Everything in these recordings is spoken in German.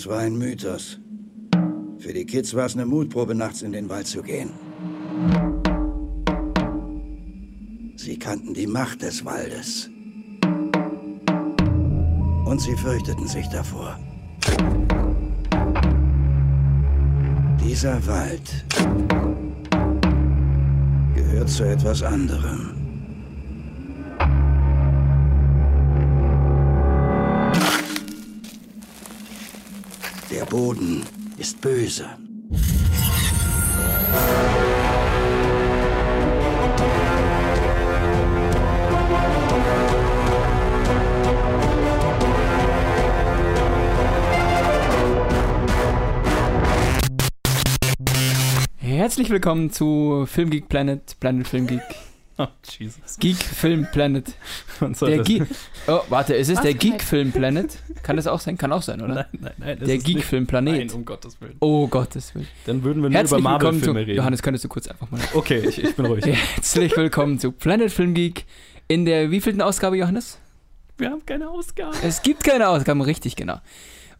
Es war ein Mythos. Für die Kids war es eine Mutprobe, nachts in den Wald zu gehen. Sie kannten die Macht des Waldes. Und sie fürchteten sich davor. Dieser Wald gehört zu etwas anderem. Boden ist böse. Herzlich willkommen zu Filmgeek Planet, Planet Filmgeek. Oh, Jesus. Geek Film Planet. Der Ge oh, warte, ist es der Ausgeheilt. Geek Film Planet? Kann das auch sein? Kann auch sein, oder? Nein, nein, nein. Der ist Geek nicht- Film Planet. Nein, um Gottes Willen. Oh Gottes Willen. Dann würden wir nur über Herzlich willkommen zu. Marvel-Filme reden. Johannes, könntest du kurz einfach mal. Okay, ich, ich bin ruhig. Herzlich willkommen zu Planet Film Geek. In der wievielten Ausgabe, Johannes? Wir haben keine Ausgabe. Es gibt keine Ausgaben, richtig, genau.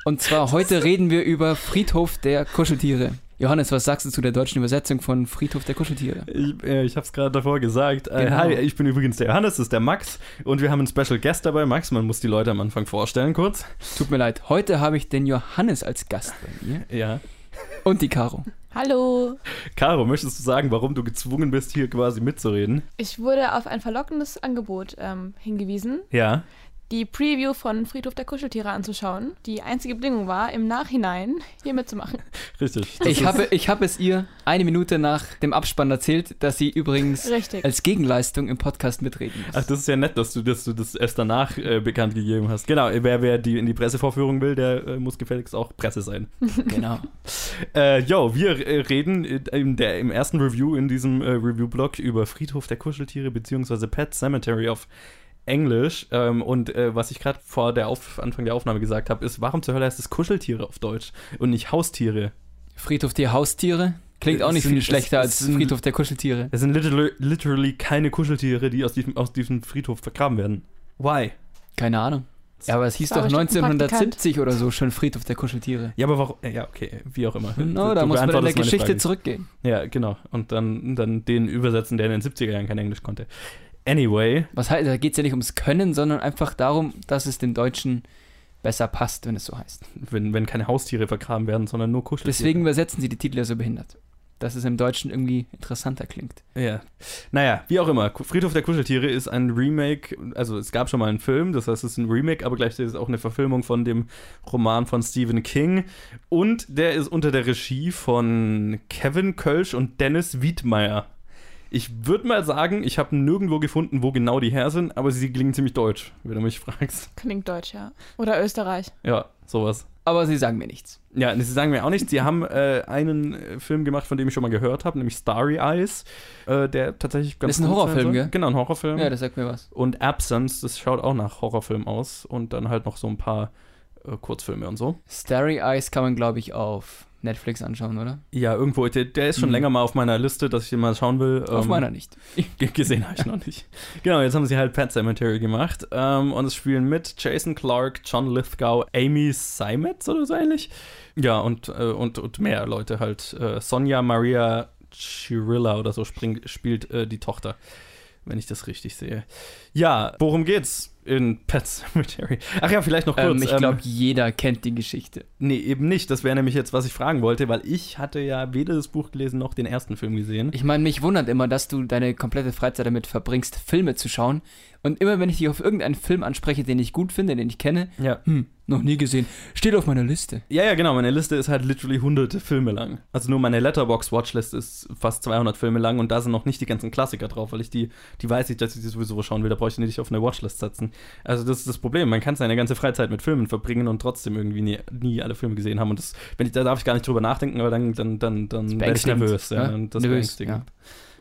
Und zwar heute reden wir über Friedhof der Kuscheltiere. Johannes, was sagst du zu der deutschen Übersetzung von Friedhof der Kuscheltiere? Ich, äh, ich habe es gerade davor gesagt. Äh, Genau. Hi, ich bin übrigens der Johannes, das ist der Max und wir haben einen Special Guest dabei. Max, man muss die Leute am Anfang vorstellen kurz. Tut mir leid, heute habe ich den Johannes als Gast bei mir Ja. und die Caro. Hallo. Caro, möchtest du sagen, warum du gezwungen bist, hier quasi mitzureden? Ich wurde auf ein verlockendes Angebot ähm, hingewiesen, Ja. Die Preview von Friedhof der Kuscheltiere anzuschauen. Die einzige Bedingung war, im Nachhinein hier mitzumachen. Richtig. Ich habe, ich habe es ihr eine Minute nach dem Abspann erzählt, dass sie übrigens Richtig. als Gegenleistung im Podcast mitreden muss. Ach, das ist ja nett, dass du, dass du das erst danach äh, bekannt gegeben hast. Genau, wer, wer die in die Pressevorführung will, der äh, muss gefälligst auch Presse sein. Genau. Äh, jo, wir äh, reden in der, im ersten Review in diesem äh, Review-Blog über Friedhof der Kuscheltiere beziehungsweise Pet Cemetery auf Englisch. Ähm, und äh, was ich gerade vor der Auf Anfang der Aufnahme gesagt habe, ist, warum zur Hölle heißt es Kuscheltiere auf Deutsch und nicht Haustiere? Friedhof der Haustiere klingt auch Es nicht sind- viel es- schlechter es als sind- Friedhof der Kuscheltiere. Es sind literally, literally keine Kuscheltiere, die aus diesem, aus diesem Friedhof vergraben werden. Why? Keine Ahnung. Ja, aber es hieß doch bestimmt ein 1970 oder so schon Friedhof der Kuscheltiere. Ja, aber warum? äh, Ja, okay, wie auch immer. No, Du da muss man in der Geschichte zurückgehen. Ja, genau. Und dann, dann den übersetzen, der in den 70er Jahren kein Englisch konnte. Anyway, Was heißt, da geht es ja nicht ums Können, sondern einfach darum, dass es dem Deutschen besser passt, wenn es so heißt. wenn, wenn keine Haustiere vergraben werden, sondern nur Kuscheltiere. Deswegen übersetzen sie die Titel ja so behindert. Dass es im Deutschen irgendwie interessanter klingt. Ja. Naja, wie auch immer. Friedhof der Kuscheltiere ist ein Remake, also es gab schon mal einen Film, das heißt, es ist ein Remake, aber gleichzeitig ist es auch eine Verfilmung von dem Roman von Stephen King. Und der ist unter der Regie von Kevin Kölsch und Dennis Wiedmeier. Ich würde mal sagen, ich habe nirgendwo gefunden, wo genau die her sind, aber sie klingen ziemlich deutsch, wenn du mich fragst. Klingt deutsch, ja. Oder Österreich. Ja, sowas. Aber sie sagen mir nichts. Ja, sie sagen mir auch nichts. Sie haben äh, einen äh, Film gemacht, von dem ich schon mal gehört habe, nämlich Starry Eyes, äh, der tatsächlich ganz ist ein Horrorfilm, gell? Genau, ein Horrorfilm. Ja, das sagt mir was. und Absence, das schaut auch nach Horrorfilm aus. Und dann halt noch so ein paar äh, Kurzfilme und so. Starry Eyes kann man, glaube ich, auf Netflix anschauen, oder? Ja, irgendwo, der, der ist schon Mhm. länger mal auf meiner Liste, dass ich den mal schauen will. auf Ähm, meiner nicht. Gesehen habe ich noch nicht. Genau, jetzt haben sie halt Pet Cemetery gemacht. Ähm, und es spielen mit Jason Clark, John Lithgow, Amy Seimetz oder so ähnlich. Ja, und, äh, und, und mehr Leute halt. Äh, Sonja Maria Chirilla oder so spring, spielt äh, die Tochter, wenn ich das richtig sehe. Ja, worum geht's in Pet Cemetery? Ach ja, vielleicht noch kurz. Ähm, ich ähm, glaube, jeder kennt die Geschichte. Nee, eben nicht. Das wäre nämlich jetzt, was ich fragen wollte, weil ich hatte ja weder das Buch gelesen noch den ersten Film gesehen. Ich meine, mich wundert immer, dass du deine komplette Freizeit damit verbringst, Filme zu schauen. Und immer wenn ich dich auf irgendeinen Film anspreche, den ich gut finde, den ich kenne, Ja. hm, noch nie gesehen, steht auf meiner Liste. Ja, ja, genau. Meine Liste ist halt literally hunderte Filme lang. Also nur meine Letterbox-Watchlist ist fast 200 Filme lang und da sind noch nicht die ganzen Klassiker drauf, weil ich die, die weiß ich, dass ich die sowieso schauen will. Da brauche ich die nicht auf eine Watchlist setzen. Also das ist das Problem. Man kann seine ganze Freizeit mit Filmen verbringen und trotzdem irgendwie nie, nie alle Filme gesehen haben. Und das, wenn ich, da darf ich gar nicht drüber nachdenken, aber dann, dann, dann, dann werde ich nervös. Ja, ne? und das Nervös, beängstigend.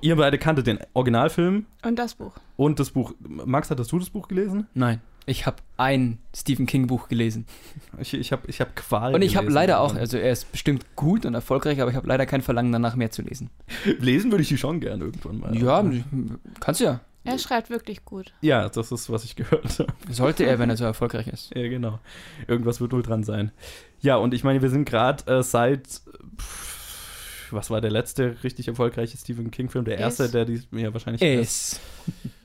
Ihr beide kanntet den Originalfilm Und das Buch. und das Buch. Max, hattest du das Buch gelesen? Nein, ich habe ein Stephen King Buch gelesen. Ich, ich habe ich hab Qual Und ich habe leider auch, also er ist bestimmt gut und erfolgreich, aber ich habe leider kein Verlangen danach mehr zu lesen. Lesen würde ich die schon gern irgendwann mal. Ja, kannst du ja. Er schreibt wirklich gut. Ja, das ist, was ich gehört habe. Sollte er, wenn er so erfolgreich ist. Ja, genau. Irgendwas wird wohl dran sein. Ja, und ich meine, wir sind gerade äh, seit. Pff, was war der letzte richtig erfolgreiche Stephen King-Film? Der erste, der die. Ja, wahrscheinlich. Ist.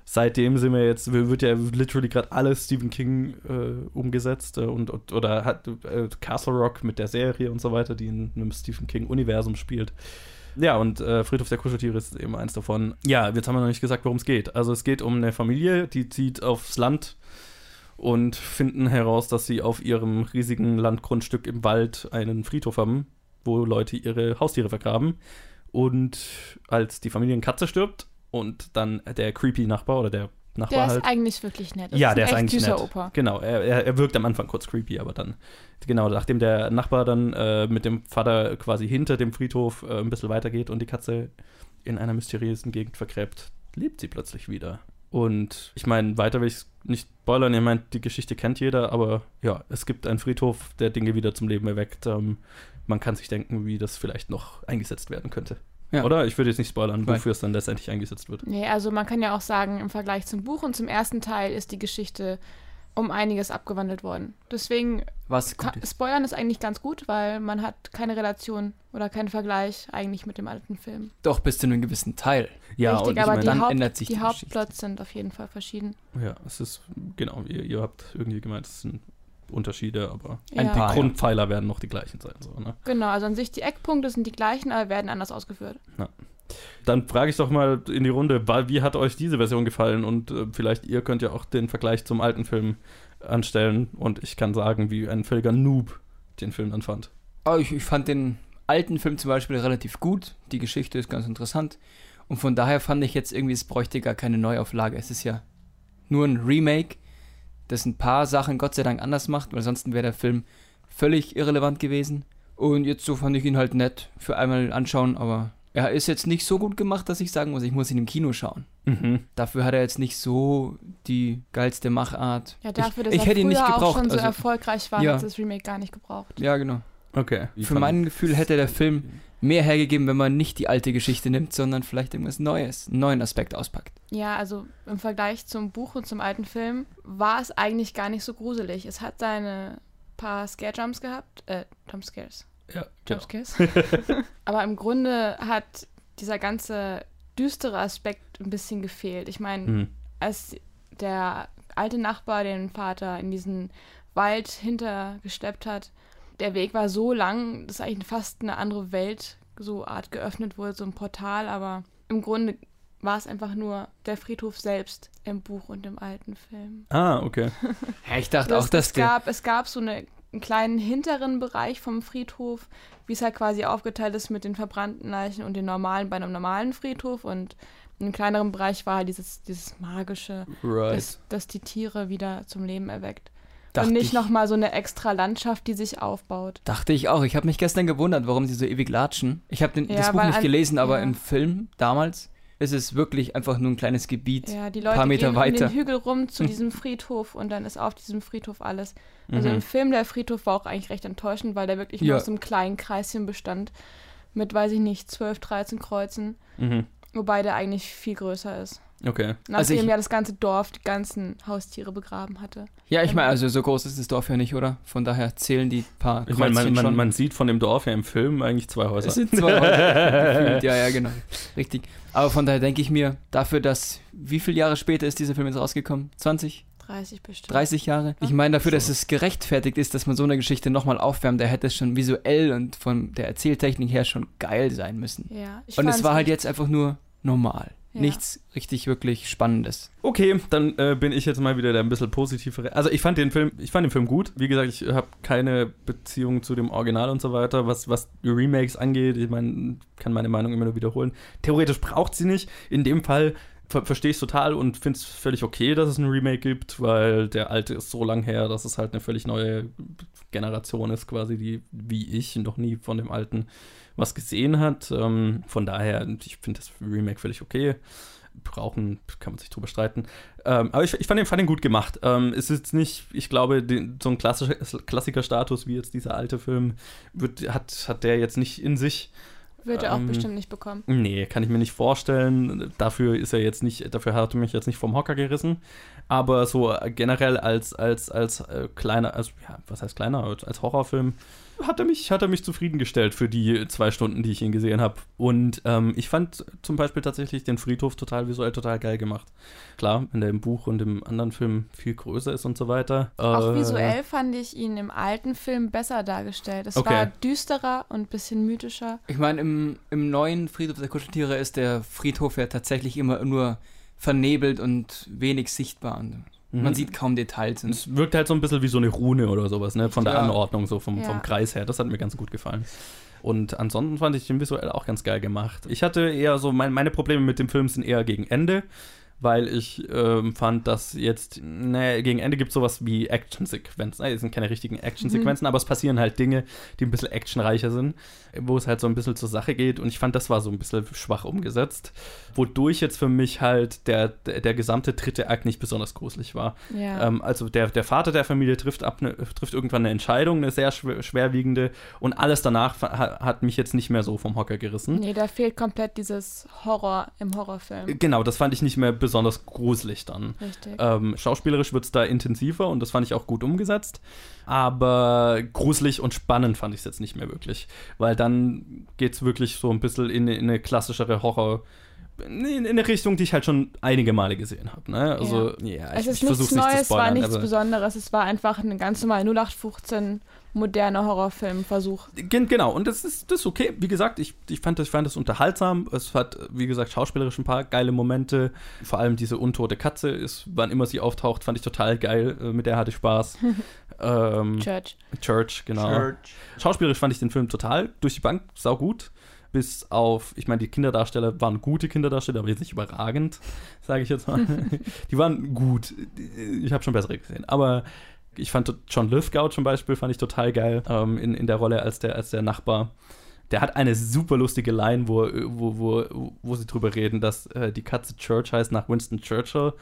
Seitdem sind wir jetzt, wird ja literally gerade alles Stephen King äh, umgesetzt äh, und, und oder hat äh, Castle Rock mit der Serie und so weiter, die in einem Stephen King-Universum spielt. Ja, und äh, Friedhof der Kuscheltiere ist eben eins davon. Ja, jetzt haben wir noch nicht gesagt, worum es geht. Also es geht um eine Familie, die zieht aufs Land und finden heraus, dass sie auf ihrem riesigen Landgrundstück im Wald einen Friedhof haben, wo Leute ihre Haustiere vergraben. Und als die Familienkatze stirbt und dann der creepy Nachbar oder der Nachbar Der halt. ist eigentlich wirklich nett. Das Ja, ein der ist eigentlich süßer nett. Opa. Genau, er, er, wirkt am Anfang kurz creepy, aber dann, genau, nachdem der Nachbar dann äh, mit dem Vater quasi hinter dem Friedhof äh, ein bisschen weitergeht und die Katze in einer mysteriösen Gegend vergräbt, lebt sie plötzlich wieder. Und ich meine, weiter will ich es nicht spoilern, ich meine, die Geschichte kennt jeder, aber ja, es gibt einen Friedhof, der Dinge wieder zum Leben erweckt. Ähm, man kann sich denken, wie das vielleicht noch eingesetzt werden könnte. Ja. Oder? Ich würde jetzt nicht spoilern, Nein. wofür es dann letztendlich eingesetzt wird. Nee, also man kann ja auch sagen, im Vergleich zum Buch und zum ersten Teil ist die Geschichte um einiges abgewandelt worden. Deswegen, Was gut ist. Spoilern ist eigentlich ganz gut, weil man hat keine Relation oder keinen Vergleich eigentlich mit dem alten Film. Doch bis zu einem gewissen Teil. Ja, Richtig, und ich aber meine, die, dann Haupt, ändert sich die die Hauptplots sind auf jeden Fall verschieden. Ja, es ist, genau, ihr, ihr habt irgendwie gemeint, es sind Unterschiede, aber Ein ja. paar. Ah, ja. Grundpfeiler werden noch die gleichen sein. So, ne? Genau, also an sich die Eckpunkte sind die gleichen, aber werden anders ausgeführt. Dann frage ich doch mal in die Runde, wie hat euch diese Version gefallen? Und äh, vielleicht ihr könnt ja auch den Vergleich zum alten Film anstellen. Und ich kann sagen, wie ein völliger Noob den Film dann fand. Aber ich, ich fand den alten Film zum Beispiel relativ gut. Die Geschichte ist ganz interessant. Und von daher fand ich jetzt irgendwie, es bräuchte gar keine Neuauflage. Es ist ja nur ein Remake, das ein paar Sachen Gott sei Dank anders macht, weil ansonsten wäre der Film völlig irrelevant gewesen. Und jetzt so fand ich ihn halt nett für einmal anschauen, aber er ist jetzt nicht so gut gemacht, dass ich sagen muss, ich muss ihn im Kino schauen. Mhm. Dafür hat er jetzt nicht so die geilste Machart. Ja, dafür, ich, dass ich er hätte ihn nicht auch gebraucht. schon so also, erfolgreich war, ja. hat das Remake gar nicht gebraucht. ja, genau. Okay. Für mein Gefühl hätte der Film mehr hergegeben, wenn man nicht die alte Geschichte nimmt, sondern vielleicht irgendwas Neues, einen neuen Aspekt auspackt. Ja, also im Vergleich zum Buch und zum alten Film war es eigentlich gar nicht so gruselig. Es hat seine paar Scare-Jumps gehabt, äh, Jumpscares. Ja, genau. Jumpscares. Aber im Grunde hat dieser ganze düstere Aspekt ein bisschen gefehlt. Ich meine, Mhm. als der alte Nachbar den Vater in diesen Wald hintergesteppt hat, der Weg war so lang, dass eigentlich fast eine andere Welt so Art geöffnet wurde, so ein Portal, aber im Grunde war es einfach nur der Friedhof selbst im Buch und im alten Film. Ah, okay. Ja, ich dachte Das, auch, dass es, gab, es gab so eine, einen kleinen hinteren Bereich vom Friedhof, wie es halt quasi aufgeteilt ist mit den verbrannten Leichen und den normalen bei einem normalen Friedhof und im kleineren Bereich war halt dieses, dieses magische, Right. das, das die Tiere wieder zum Leben erweckt. Dachte und nicht ich- nochmal so eine extra Landschaft, die sich aufbaut. Dachte ich auch. Ich habe mich gestern gewundert, warum sie so ewig latschen. Ich habe Ja, das Buch nicht an- gelesen, aber ja. im Film damals ist es wirklich einfach nur ein kleines Gebiet. Ja, die paar Leute Meter gehen weiter. um den Hügel rum zu diesem Friedhof und dann ist auf diesem Friedhof alles. Also Mhm. im Film, der Friedhof war auch eigentlich recht enttäuschend, weil der wirklich nur aus einem kleinen Kreischen bestand. Mit, weiß ich nicht, 12, 13 Kreuzen. Mhm. Wobei der eigentlich viel größer ist. Okay. Nachdem Also ich- ja das ganze Dorf die ganzen Haustiere begraben hatte. Ja, ich meine, also so groß ist das Dorf ja nicht, oder? Von daher zählen die paar Ich meine, man, Kreuzchen man, man sieht von dem Dorf ja im Film eigentlich zwei Häuser. Es sind zwei Häuser gefühlt. Ja, ja, genau. Richtig. Aber von daher denke ich mir, dafür, dass, wie viele Jahre später ist dieser Film jetzt rausgekommen? 20? 30 bestimmt. 30 Jahre? Ich meine, dafür, dass es gerechtfertigt ist, dass man so eine Geschichte nochmal aufwärmt, da hätte es schon visuell und von der Erzähltechnik her schon geil sein müssen. Ja, ich Und es war halt jetzt einfach nur normal. Ja. Nichts richtig, wirklich Spannendes. Okay, dann äh, bin ich jetzt mal wieder der ein bisschen positivere. Also ich fand den Film, ich fand den Film gut. Wie gesagt, ich habe keine Beziehung zu dem Original und so weiter, was, was Remakes angeht. Ich meine, kann meine Meinung immer nur wiederholen. Theoretisch braucht sie nicht. In dem Fall ver verstehe ich total und finde es völlig okay, dass es ein Remake gibt, weil der alte ist so lang her, dass es halt eine völlig neue Generation ist, quasi, die wie ich noch nie von dem alten was gesehen hat. Ähm, von daher, ich finde das Remake völlig okay. Brauchen, kann man sich drüber streiten. Ähm, aber ich, ich fand, den, fand den gut gemacht. Ähm, es ist jetzt nicht, ich glaube, den, so ein klassischer Klassikerstatus wie jetzt dieser alte Film wird, hat, hat der jetzt nicht in sich. Wird er auch Ähm, bestimmt nicht bekommen. Nee, kann ich mir nicht vorstellen. Dafür ist er jetzt nicht, dafür hat er mich jetzt nicht vom Hocker gerissen. Aber so generell als, als, als äh, kleiner, also ja, was heißt kleiner, als, als Horrorfilm, hat er mich, hat er mich zufriedengestellt für die zwei Stunden, die ich ihn gesehen habe. Und ähm, ich fand zum Beispiel tatsächlich den Friedhof total visuell total geil gemacht. Klar, wenn der im Buch und im anderen Film viel größer ist und so weiter. Auch Äh, visuell fand ich ihn im alten Film besser dargestellt. Es Okay. war düsterer und ein bisschen mythischer. Ich meine, im, im neuen Friedhof der Kuscheltiere ist der Friedhof ja tatsächlich immer nur vernebelt und wenig sichtbar. Und Mhm. Man sieht kaum Details. Und Es wirkt halt so ein bisschen wie so eine Rune oder sowas, ne? Von der Ja. Anordnung, so vom, Ja. vom Kreis her. Das hat mir ganz gut gefallen. Und ansonsten fand ich den visuell auch ganz geil gemacht. Ich hatte eher so, mein, meine Probleme mit dem Film sind eher gegen Ende, weil ich ähm, fand, dass jetzt, ne, gegen Ende gibt es sowas wie Action-Sequenzen. Es sind keine richtigen Action-Sequenzen, aber es passieren halt Dinge, die ein bisschen actionreicher sind, wo es halt so ein bisschen zur Sache geht. Und ich fand, das war so ein bisschen schwach umgesetzt, wodurch jetzt für mich halt der, der, der gesamte dritte Akt nicht besonders gruselig war. Ja. Ähm, also der, der Vater der Familie trifft, ab ne, trifft irgendwann eine Entscheidung, eine sehr schwer, schwerwiegende und alles danach ha, hat mich jetzt nicht mehr so vom Hocker gerissen. nee, da fehlt komplett dieses Horror im Horrorfilm. Genau, das fand ich nicht mehr besonders gruselig dann. Richtig. Ähm, schauspielerisch wird es da intensiver und das fand ich auch gut umgesetzt. Aber gruselig und spannend fand ich es jetzt nicht mehr wirklich. Weil dann geht es wirklich so ein bisschen in, in eine klassischere Horror- in, in eine Richtung, die ich halt schon einige Male gesehen habe. Ne? Also, ja, es ich, ist ich nichts Neues, war spoilern, nichts Besonderes. Es war einfach ein ganz normaler 0815 moderner Horrorfilmversuch. Gen genau, und das ist, das ist okay. Wie gesagt, ich, ich, fand das, ich fand das unterhaltsam. Es hat, wie gesagt, schauspielerisch ein paar geile Momente. Vor allem diese untote Katze ist, wann immer sie auftaucht, fand ich total geil. Äh, Mit der hatte ich Spaß. ähm, Church. Church, genau. Schauspielerisch fand ich den Film total durch die Bank saugut. Bis auf, ich meine, die Kinderdarsteller waren gute Kinderdarsteller, aber jetzt nicht überragend, sage ich jetzt mal. die waren gut. Ich habe schon bessere gesehen. Aber ich fand John Lithgow zum Beispiel, fand ich total geil ähm, in, in der Rolle als der, als der Nachbar. Der hat eine super lustige Line, wo, wo, wo, wo sie drüber reden, dass äh, die Katze Church heißt nach Winston Churchill.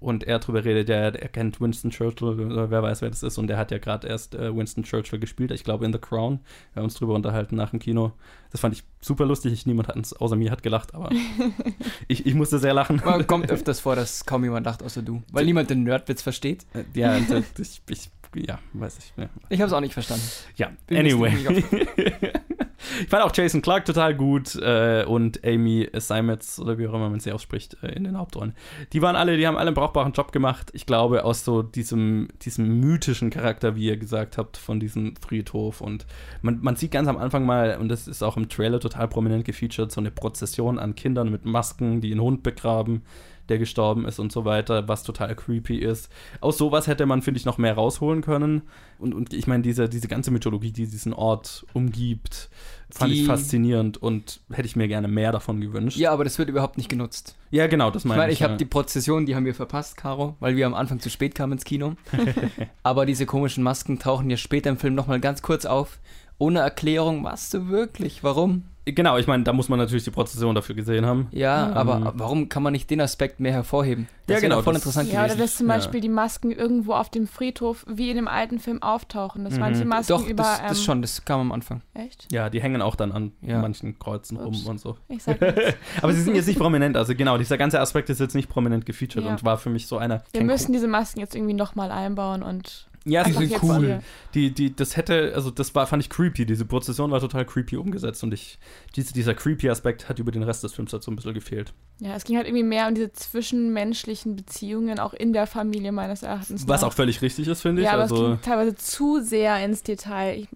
Und er drüber redet, der, der kennt Winston Churchill, oder wer weiß, wer das ist. Und der hat ja gerade erst äh, Winston Churchill gespielt, ich glaube in The Crown. Wir haben uns drüber unterhalten nach dem Kino. Das fand ich super lustig. Niemand hat uns, außer mir hat gelacht, aber ich, ich musste sehr lachen. Man kommt öfters vor, dass kaum jemand lacht, außer du. Weil niemand den Nerdwitz versteht. Äh, ja, äh, ich, ich, ja, weiß ich. Ja, Ich habe es auch nicht verstanden. ja. Anyway. ich fand auch Jason Clark total gut äh, und Amy Simons, oder wie auch immer man sie ausspricht, äh, in den Hauptrollen. Die waren alle, die haben alle einen brauchbaren Job gemacht. Ich glaube, aus so diesem, diesem mythischen Charakter, wie ihr gesagt habt, von diesem Friedhof. Und man, man sieht ganz am Anfang mal, und das ist auch im Trailer total prominent gefeatured, so eine Prozession an Kindern mit Masken, die einen Hund begraben der gestorben ist und so weiter, was total creepy ist. Aus sowas hätte man, finde ich, noch mehr rausholen können. Und, und ich meine, diese, diese ganze Mythologie, die diesen Ort umgibt, fand Die- ich faszinierend und hätte ich mir gerne mehr davon gewünscht. Ja, aber das wird überhaupt nicht genutzt. Ja, genau, das Ich meine meine, ich. ich habe ja. die Prozession, die haben wir verpasst, Caro, weil wir am Anfang zu spät kamen ins Kino. aber diese komischen Masken tauchen ja später im Film nochmal ganz kurz auf. Ohne Erklärung, was du wirklich? Warum? Genau, ich meine, da muss man natürlich die Prozession dafür gesehen haben. Ja, Ähm, aber warum kann man nicht den Aspekt mehr hervorheben? Das Ja, genau, voll das- interessant Ja, oder gewesen. dass zum Ja. Beispiel die Masken irgendwo auf dem Friedhof wie in dem alten Film auftauchen. Dass Mhm. manche Masken Doch, über. das, ähm, das schon, das kam am Anfang. Echt? Ja, die hängen auch dann an Ja. manchen Kreuzen rum Ups. und so. Ich sag nichts. Aber sie sind jetzt nicht prominent. Also genau, dieser ganze Aspekt ist jetzt nicht prominent gefeatured Ja. und war für mich so einer. Wir müssen diese Masken jetzt irgendwie nochmal einbauen und. Ja, Die es sind cool. hier- Die, die, das hätte, also das war, fand ich creepy. Diese Prozession war total creepy umgesetzt und ich, diese, dieser creepy Aspekt hat über den Rest des Films halt so ein bisschen gefehlt. Ja, es ging halt irgendwie mehr um diese zwischenmenschlichen Beziehungen, auch in der Familie meines Erachtens. Was nach. auch völlig richtig ist, finde ich. Ja, aber es also, ging teilweise zu sehr ins Detail. Ich,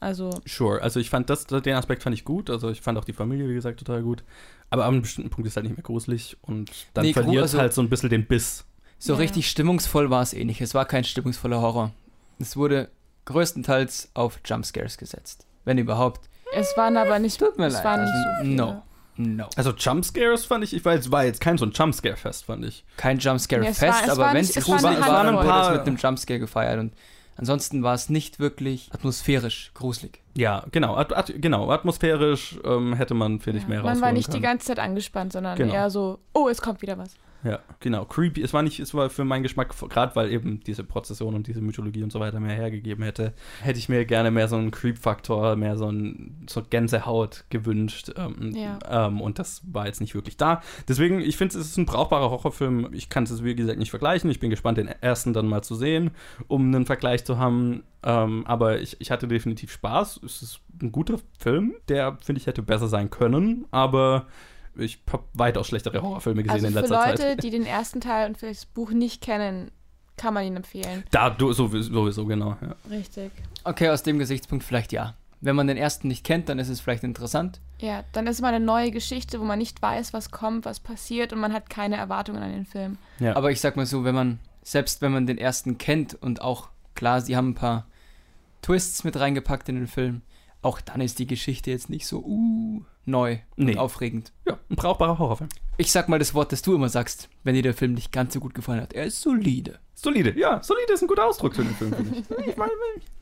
also, sure. Also ich fand das, den Aspekt fand ich gut. Also ich fand auch die Familie, wie gesagt, total gut. Aber an einem bestimmten Punkt ist halt nicht mehr gruselig und dann Nee, verliert also- halt so ein bisschen den Biss. So Ja. richtig stimmungsvoll war es eh nicht. Es war kein stimmungsvoller Horror. Es wurde größtenteils auf Jumpscares gesetzt. Wenn überhaupt. es waren aber nicht. Tut mir es leid, waren nicht also, so viele. no. No. Also Jumpscares fand ich, ich weiß, es war jetzt kein so ein Jumpscare-Fest, fand ich. Kein Jumpscare-Fest, es war- es aber war wenn es es war gruselig war, dann Handvoll. wurde es Ein mit paar- einem Jumpscare gefeiert. Und ansonsten war es nicht wirklich atmosphärisch gruselig. Ja, genau, at, at, genau, atmosphärisch ähm, hätte man, finde ich, Ja, mehr Man war nicht die können. ganze Zeit angespannt, sondern Genau. eher so, oh, es kommt wieder was. Ja, genau. Creepy. Es war nicht, es war für meinen Geschmack, gerade weil eben diese Prozession und diese Mythologie und so weiter mehr hergegeben hätte, hätte ich mir gerne mehr so einen Creep-Faktor, mehr so ein so Gänsehaut gewünscht. Ähm, Ja. ähm, und das war jetzt nicht wirklich da. Deswegen, ich finde, es ist ein brauchbarer Horrorfilm. Ich kann es, wie gesagt, nicht vergleichen. Ich bin gespannt, den ersten dann mal zu sehen, um einen Vergleich zu haben. Ähm, aber ich, ich hatte definitiv Spaß. Es ist ein guter Film, der, finde ich, hätte besser sein können. Aber ich habe weitaus schlechtere Horrorfilme gesehen Also in für letzter Leute, Zeit. die den ersten Teil und vielleicht das Buch nicht kennen, kann man ihn empfehlen. Da, du, sowieso, sowieso genau. Ja. Richtig. Okay, aus dem Gesichtspunkt vielleicht ja. Wenn man den ersten nicht kennt, dann ist es vielleicht interessant. Ja, dann ist mal eine neue Geschichte, wo man nicht weiß, was kommt, was passiert und man hat keine Erwartungen an den Film. Ja. Aber ich sag mal so, wenn man, selbst wenn man den ersten kennt und auch, klar, sie haben ein paar Twists mit reingepackt in den Film, auch dann ist die Geschichte jetzt nicht so uh, neu Nee. und aufregend. ja, ein brauchbarer Horrorfilm. Ich sag mal das Wort, das du immer sagst, wenn dir der Film nicht ganz so gut gefallen hat. Er ist solide. Solide, ja, solide ist ein guter Ausdruck für den Film, finde ich. Ich meine,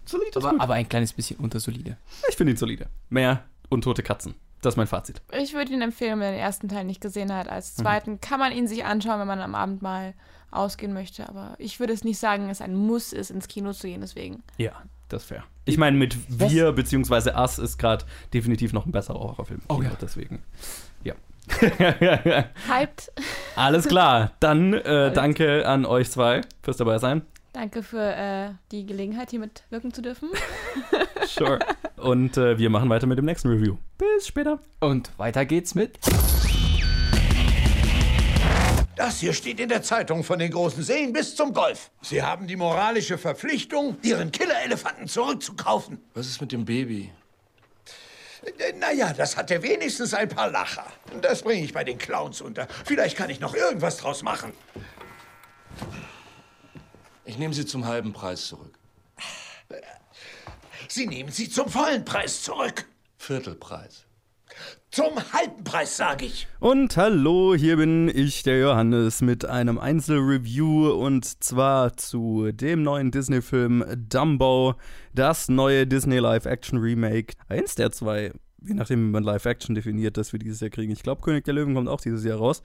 solide ist Aber, gut. aber ein kleines bisschen untersolide. Ich finde ihn solide. Mehr untote Katzen. Das ist mein Fazit. Ich würde ihn empfehlen, wenn man den ersten Teil nicht gesehen hat. Als Mhm. zweiten kann man ihn sich anschauen, wenn man am Abend mal ausgehen möchte. Aber ich würde es nicht sagen, es ein Muss ist, ins Kino zu gehen. Deswegen. Ja, das ist fair. Ich meine, mit Wir beziehungsweise Us ist gerade definitiv noch ein besserer Horrorfilm. Oh ja. Deswegen, ja. Hyped. Alles klar. Dann äh, danke an euch zwei fürs dabei sein. Danke für äh, die Gelegenheit, hier mitwirken zu dürfen. Sure. Und äh, wir machen weiter mit dem nächsten Review. Bis später. Und weiter geht's mit. Das hier steht in der Zeitung von den großen Seen bis zum Golf. Sie haben die moralische Verpflichtung, Ihren Killerelefanten zurückzukaufen. Was ist mit dem Baby? Äh, Naja, das hatte wenigstens ein paar Lacher. Das bringe ich bei den Clowns unter. Vielleicht kann ich noch irgendwas draus machen. Ich nehme sie zum halben Preis zurück. Sie nehmen sie zum vollen Preis zurück. Viertelpreis. Zum halben Preis, sage ich. Und hallo, hier bin ich, der Johannes, mit einem Einzelreview und zwar zu dem neuen Disney-Film Dumbo, das neue Disney Live-Action-Remake. Eins der zwei, je nachdem, wie man Live-Action definiert, das wir dieses Jahr kriegen. Ich glaube, König der Löwen kommt auch dieses Jahr raus.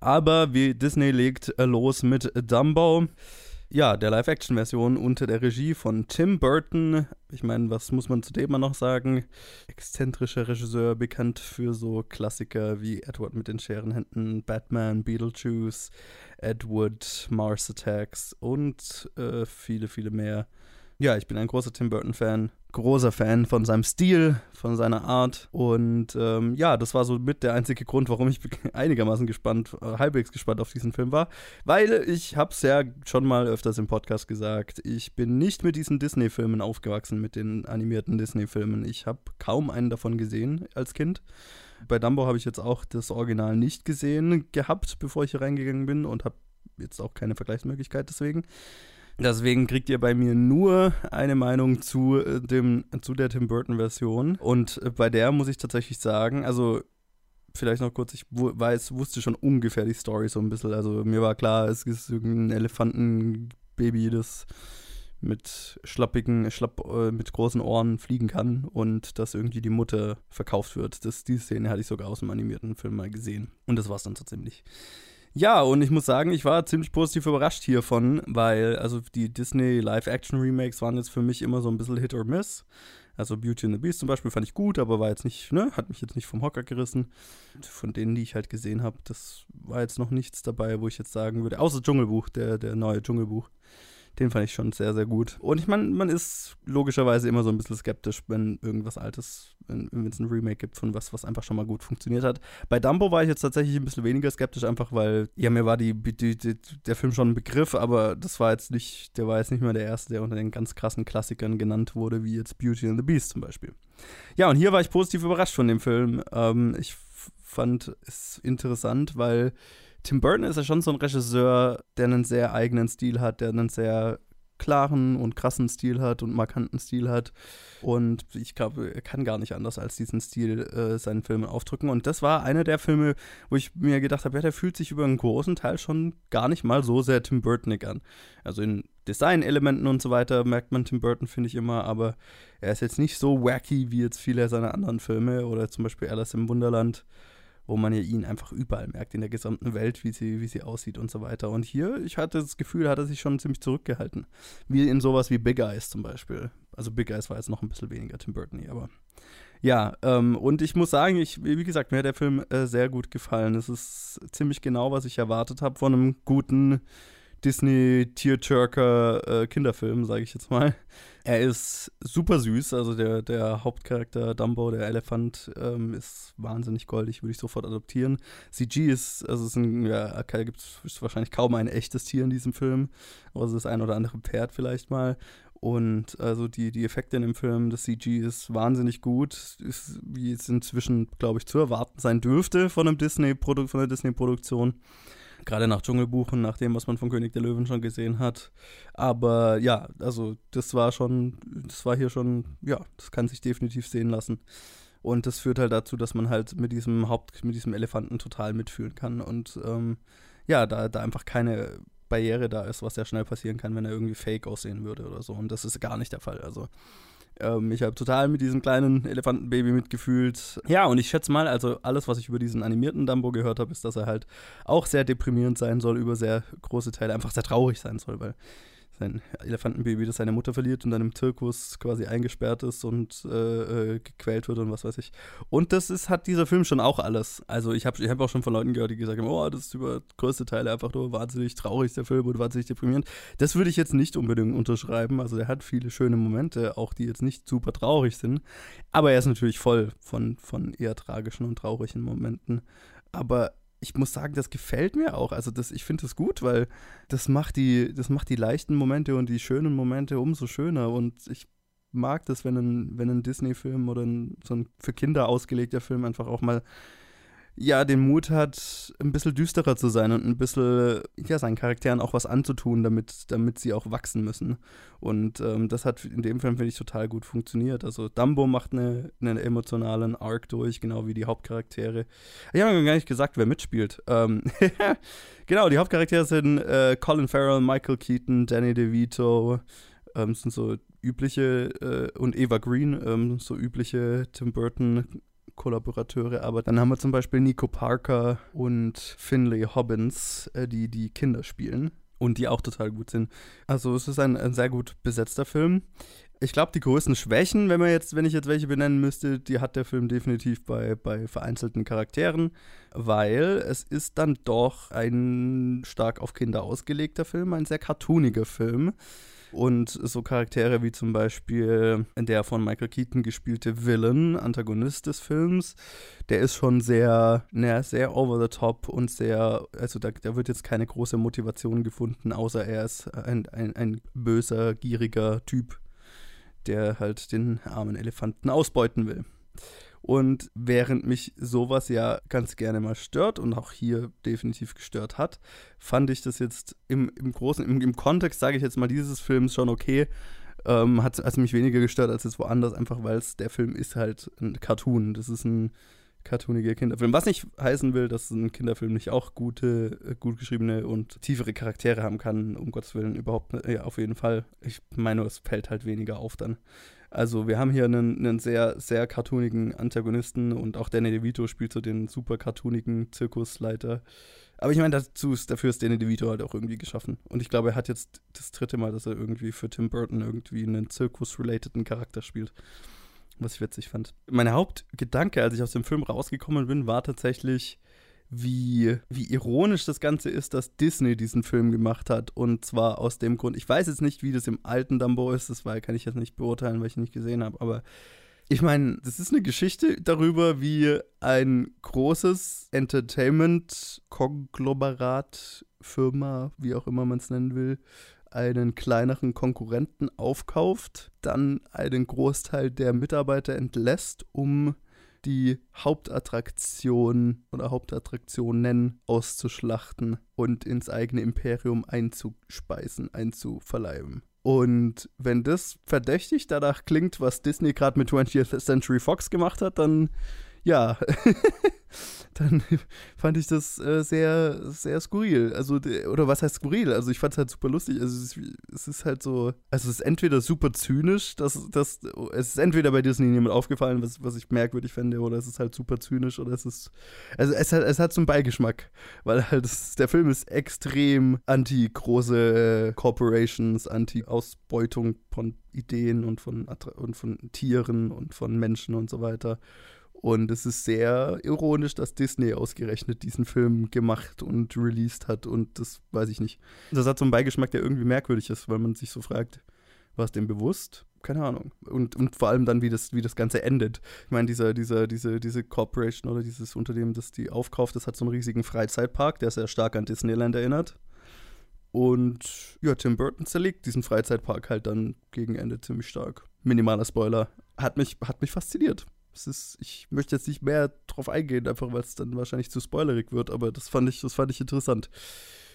Aber wie Disney legt los mit Dumbo. Ja, der Live-Action-Version unter der Regie von Tim Burton. Ich meine, was muss man zu dem noch sagen? Exzentrischer Regisseur, bekannt für so Klassiker wie Edward mit den Scherenhänden, Batman, Beetlejuice, Ed Wood, Mars Attacks und äh, viele, viele mehr. Ja, ich bin ein großer Tim Burton-Fan, großer Fan von seinem Stil, von seiner Art. Und ähm, ja, das war so mit der einzige Grund, warum ich einigermaßen gespannt, äh, halbwegs gespannt auf diesen Film war. Weil ich hab's ja schon mal öfters im Podcast gesagt, ich bin nicht mit diesen Disney-Filmen aufgewachsen, mit den animierten Disney-Filmen. Ich habe kaum einen davon gesehen als Kind. Bei Dumbo habe ich jetzt auch das Original nicht gesehen gehabt, bevor ich hier reingegangen bin und habe jetzt auch keine Vergleichsmöglichkeit deswegen. Deswegen kriegt ihr bei mir nur eine Meinung zu, äh, dem, zu der Tim Burton-Version. Und äh, bei der muss ich tatsächlich sagen, also vielleicht noch kurz, ich weiß, wusste schon ungefähr die Story so ein bisschen. Also mir war klar, es ist irgendein Elefantenbaby, das mit schlappigen, schlapp, äh, mit großen Ohren fliegen kann und dass irgendwie die Mutter verkauft wird. Das, die Szene hatte ich sogar aus dem animierten Film mal gesehen. Und das war es dann so ziemlich. Ja, und ich muss sagen, ich war ziemlich positiv überrascht hiervon, weil also die Disney Live-Action-Remakes waren jetzt für mich immer so ein bisschen Hit or Miss. Also Beauty and the Beast zum Beispiel fand ich gut, aber war jetzt nicht, ne, hat mich jetzt nicht vom Hocker gerissen. Von denen, die ich halt gesehen habe, das war jetzt noch nichts dabei, wo ich jetzt sagen würde, außer Dschungelbuch, der, der neue Dschungelbuch. Den fand ich schon sehr, sehr gut. Und ich meine, man ist logischerweise immer so ein bisschen skeptisch, wenn irgendwas Altes, wenn es ein Remake gibt von was, was einfach schon mal gut funktioniert hat. Bei Dumbo war ich jetzt tatsächlich ein bisschen weniger skeptisch, einfach weil, ja, mir war die, die, die, der Film schon ein Begriff, aber das war jetzt nicht, der war jetzt nicht mehr der erste, der unter den ganz krassen Klassikern genannt wurde, wie jetzt Beauty and the Beast zum Beispiel. Ja, und hier war ich positiv überrascht von dem Film. Ähm, ich fand es interessant, weil Tim Burton ist ja schon so ein Regisseur, der einen sehr eigenen Stil hat, der einen sehr klaren und krassen Stil hat und markanten Stil hat. Und ich glaube, er kann gar nicht anders als diesen Stil äh, seinen Filmen aufdrücken. Und das war einer der Filme, wo ich mir gedacht habe, ja, der fühlt sich über einen großen Teil schon gar nicht mal so sehr Tim Burtonig an. Also in Designelementen und so weiter merkt man Tim Burton, finde ich immer, aber er ist jetzt nicht so wacky wie jetzt viele seiner anderen Filme oder zum Beispiel Alice im Wunderland wo man ja ihn einfach überall merkt, in der gesamten Welt, wie sie, wie sie aussieht und so weiter. Und hier, ich hatte das Gefühl, hat er sich schon ziemlich zurückgehalten. Wie in sowas wie Big Eyes zum Beispiel. Also Big Eyes war jetzt noch ein bisschen weniger Tim Burton, aber ja, ähm, und ich muss sagen, ich, wie gesagt, mir hat der Film äh, sehr gut gefallen. Es ist ziemlich genau, was ich erwartet habe von einem guten Disney-Tearjerker äh, sage ich jetzt mal. Er ist super süß, also der, der Hauptcharakter Dumbo, der Elefant, ähm, ist wahnsinnig goldig, würde ich sofort adoptieren. CG ist, also es ja, gibt es wahrscheinlich kaum ein echtes Tier in diesem Film, es ist das ein oder andere Pferd vielleicht mal. Und also die, die Effekte in dem Film, das CG ist wahnsinnig gut, ist, wie es inzwischen, glaube ich, zu erwarten sein dürfte von einem Disney von der Disney-Produktion. Gerade nach Dschungelbuch und nach dem, was man von König der Löwen schon gesehen hat. Aber ja, also das war schon, das war hier schon, ja, das kann sich definitiv sehen lassen. Und das führt halt dazu, dass man halt mit diesem Haupt, mit diesem Elefanten total mitfühlen kann. Und ähm, ja, da, da einfach keine Barriere da ist, was ja schnell passieren kann, wenn er irgendwie fake aussehen würde oder so. Und das ist gar nicht der Fall. Also ähm, ich habe total mit diesem kleinen Elefantenbaby mitgefühlt. Ja, und ich schätze mal, also alles, was ich über diesen animierten Dumbo gehört habe, ist, dass er halt auch sehr deprimierend sein soll, über sehr große Teile einfach sehr traurig sein soll, weil sein Elefantenbaby, das seine Mutter verliert und dann im Zirkus quasi eingesperrt ist und äh, äh, gequält wird und was weiß ich. Und das ist, hat dieser Film schon auch alles. Also ich habe ich hab auch schon von Leuten gehört, die gesagt haben, oh, das ist über größte Teile einfach nur wahnsinnig traurig, der Film und wahnsinnig deprimierend. Das würde ich jetzt nicht unbedingt unterschreiben. Also der hat viele schöne Momente, auch die jetzt nicht super traurig sind. Aber er ist natürlich voll von, von eher tragischen und traurigen Momenten. Aber ich muss sagen, das gefällt mir auch. Also das, ich finde das gut, weil das macht die, das macht die leichten Momente und die schönen Momente umso schöner. Und ich mag das, wenn ein, wenn ein Disney-Film oder ein, so ein für Kinder ausgelegter Film einfach auch mal ja, den Mut hat, ein bisschen düsterer zu sein und ein bisschen, ja, seinen Charakteren auch was anzutun, damit, damit sie auch wachsen müssen. Und ähm, das hat in dem Film, finde ich, total gut funktioniert. Also Dumbo macht eine, einen emotionalen Arc durch, genau wie die Hauptcharaktere. Ich habe gar nicht gesagt, wer mitspielt. Ähm genau, die Hauptcharaktere sind äh, Colin Farrell, Michael Keaton, Danny DeVito, ähm, sind so übliche, äh, und Eva Green, ähm, so übliche Tim Burton Kollaborateure, aber dann haben wir zum Beispiel Nico Parker und Finlay Hobbins, äh, die die Kinder spielen und die auch total gut sind. Also es ist ein, ein sehr gut besetzter Film. Ich glaube, die größten Schwächen, wenn man jetzt, wenn ich jetzt welche benennen müsste, die hat der Film definitiv bei, bei vereinzelten Charakteren, weil es ist dann doch ein stark auf Kinder ausgelegter Film, ein sehr cartooniger Film. Und so Charaktere wie zum Beispiel der von Michael Keaton gespielte Villain, Antagonist des Films, der ist schon sehr, na, sehr over the top und sehr, also da, da wird jetzt keine große Motivation gefunden, außer er ist ein, ein, ein böser, gieriger Typ, der halt den armen Elefanten ausbeuten will. Und während mich sowas ja ganz gerne mal stört und auch hier definitiv gestört hat, fand ich das jetzt im, im großen, im, im Kontext, sage ich jetzt mal, dieses Films schon okay. Ähm, hat es mich weniger gestört als jetzt woanders, einfach weil es der Film ist halt ein Cartoon. Das ist ein cartooniger Kinderfilm. Was nicht heißen will, dass ein Kinderfilm nicht auch gute, äh, gut geschriebene und tiefere Charaktere haben kann, um Gottes Willen, überhaupt, ja, auf jeden Fall. Ich meine, es fällt halt weniger auf dann. Also wir haben hier einen, einen sehr, sehr cartoonigen Antagonisten und auch Danny DeVito spielt so den super cartoonigen Zirkusleiter. Aber ich meine, dafür ist Danny DeVito halt auch irgendwie geschaffen. Und ich glaube, er hat jetzt das dritte Mal, dass er irgendwie für Tim Burton irgendwie einen Zirkus-relateden Charakter spielt. Was ich witzig fand. Mein Hauptgedanke, als ich aus dem Film rausgekommen bin, war tatsächlich, wie, wie ironisch das Ganze ist, dass Disney diesen Film gemacht hat. Und zwar aus dem Grund, ich weiß jetzt nicht, wie das im alten Dumbo ist, das war, kann ich jetzt nicht beurteilen, weil ich ihn nicht gesehen habe, aber ich meine, das ist eine Geschichte darüber, wie ein großes Entertainment-Konglomerat, Firma, wie auch immer man es nennen will, einen kleineren Konkurrenten aufkauft, dann einen Großteil der Mitarbeiter entlässt, um die Hauptattraktion oder Hauptattraktionen auszuschlachten und ins eigene Imperium einzuspeisen, einzuverleiben. Und wenn das verdächtig danach klingt, was Disney gerade mit 20th Century Fox gemacht hat, dann ja, dann fand ich das äh, sehr, sehr skurril. Also, de- oder was heißt skurril? Also, ich fand es halt super lustig. Also, es ist, es ist halt so, also, es ist entweder super zynisch, dass, dass es ist entweder bei Disney jemand aufgefallen, was, was ich merkwürdig fände, oder es ist halt super zynisch, oder es ist, also, es hat, es hat so einen Beigeschmack, weil halt, es, der Film ist extrem anti-große Corporations, anti-Ausbeutung von Ideen und von, und von Tieren und von Menschen und so weiter. Und es ist sehr ironisch, dass Disney ausgerechnet diesen Film gemacht und released hat. Und das weiß ich nicht. Das hat so einen Beigeschmack, der irgendwie merkwürdig ist, weil man sich so fragt, war es dem bewusst? Keine Ahnung. Und, und vor allem dann, wie das, wie das Ganze endet. Ich meine, dieser, dieser, diese, diese Corporation oder dieses Unternehmen, das die aufkauft, das hat so einen riesigen Freizeitpark, der sehr stark an Disneyland erinnert. Und ja, Tim Burton zerlegt diesen Freizeitpark halt dann gegen Ende ziemlich stark. Minimaler Spoiler. Hat mich, hat mich fasziniert. Es ist, ich möchte jetzt nicht mehr drauf eingehen, einfach weil es dann wahrscheinlich zu spoilerig wird, aber das fand ich, das fand ich interessant.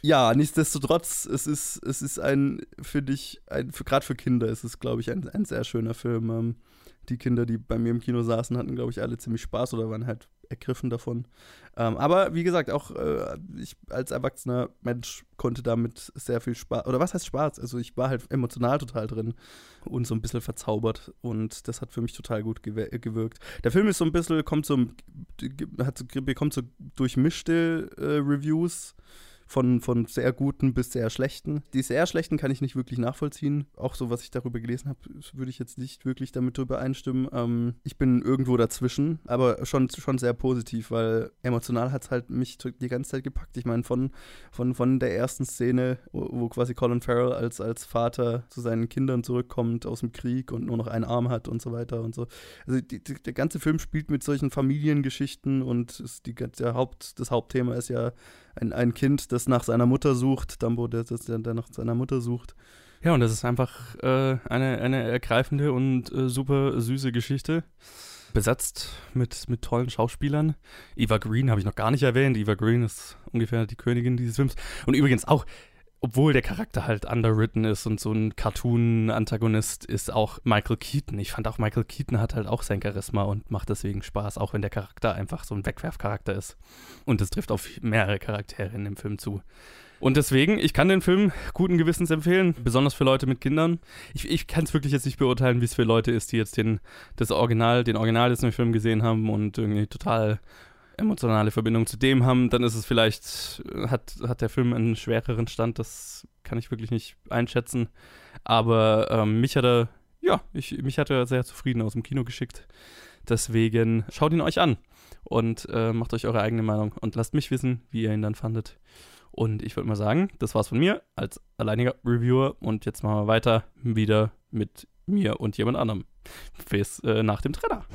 Ja, nichtsdestotrotz, es ist, es ist ein, finde ich, ein, gerade für Kinder ist es, glaube ich, ein, ein sehr schöner Film. Ähm, die Kinder, die bei mir im Kino saßen, hatten, glaube ich, alle ziemlich Spaß oder waren halt ergriffen davon. Ähm, aber wie gesagt, auch äh, ich als erwachsener Mensch konnte damit sehr viel Spaß, oder was heißt Spaß? Also ich war halt emotional total drin und so ein bisschen verzaubert und das hat für mich total gut gew gewirkt. Der Film ist so ein bisschen, kommt so, hat, bekommt so durchmischte äh, Reviews von, von sehr guten bis sehr schlechten. Die sehr schlechten kann ich nicht wirklich nachvollziehen. Auch so, was ich darüber gelesen habe, würde ich jetzt nicht wirklich damit drüber einstimmen. Ähm, ich bin irgendwo dazwischen, aber schon, schon sehr positiv, weil emotional hat es halt mich die ganze Zeit gepackt. Ich meine, von, von, von der ersten Szene, wo, wo quasi Colin Farrell als, als Vater zu seinen Kindern zurückkommt aus dem Krieg und nur noch einen Arm hat und so weiter und so. Also die, die, der ganze Film spielt mit solchen Familiengeschichten und die, der Haupt, das Hauptthema ist ja ein, ein Kind, das nach seiner Mutter sucht, Dumbo, der, der, der nach seiner Mutter sucht. Ja, und das ist einfach äh, eine, eine ergreifende und äh, super süße Geschichte. Besetzt mit, mit tollen Schauspielern. Eva Green habe ich noch gar nicht erwähnt. Eva Green ist ungefähr die Königin dieses Films. Und übrigens auch, obwohl der Charakter halt underwritten ist und so ein Cartoon-Antagonist ist auch Michael Keaton. Ich fand auch Michael Keaton hat halt auch sein Charisma und macht deswegen Spaß, auch wenn der Charakter einfach so ein Wegwerfcharakter ist. Und das trifft auf mehrere Charaktere in dem Film zu. Und deswegen, ich kann den Film guten Gewissens empfehlen, besonders für Leute mit Kindern. Ich, ich kann es wirklich jetzt nicht beurteilen, wie es für Leute ist, die jetzt den, das Original, den Original Disney-Film gesehen haben und irgendwie total emotionale Verbindung zu dem haben, dann ist es vielleicht, äh, hat, hat der Film einen schwereren Stand, das kann ich wirklich nicht einschätzen. Aber ähm, mich hat er, ja, ich, mich hat er sehr zufrieden aus dem Kino geschickt. Deswegen schaut ihn euch an und äh, macht euch eure eigene Meinung und lasst mich wissen, wie ihr ihn dann fandet. Und ich würde mal sagen, das war's von mir als alleiniger Reviewer. Und jetzt machen wir weiter wieder mit mir und jemand anderem. Bis äh, nach dem Trailer.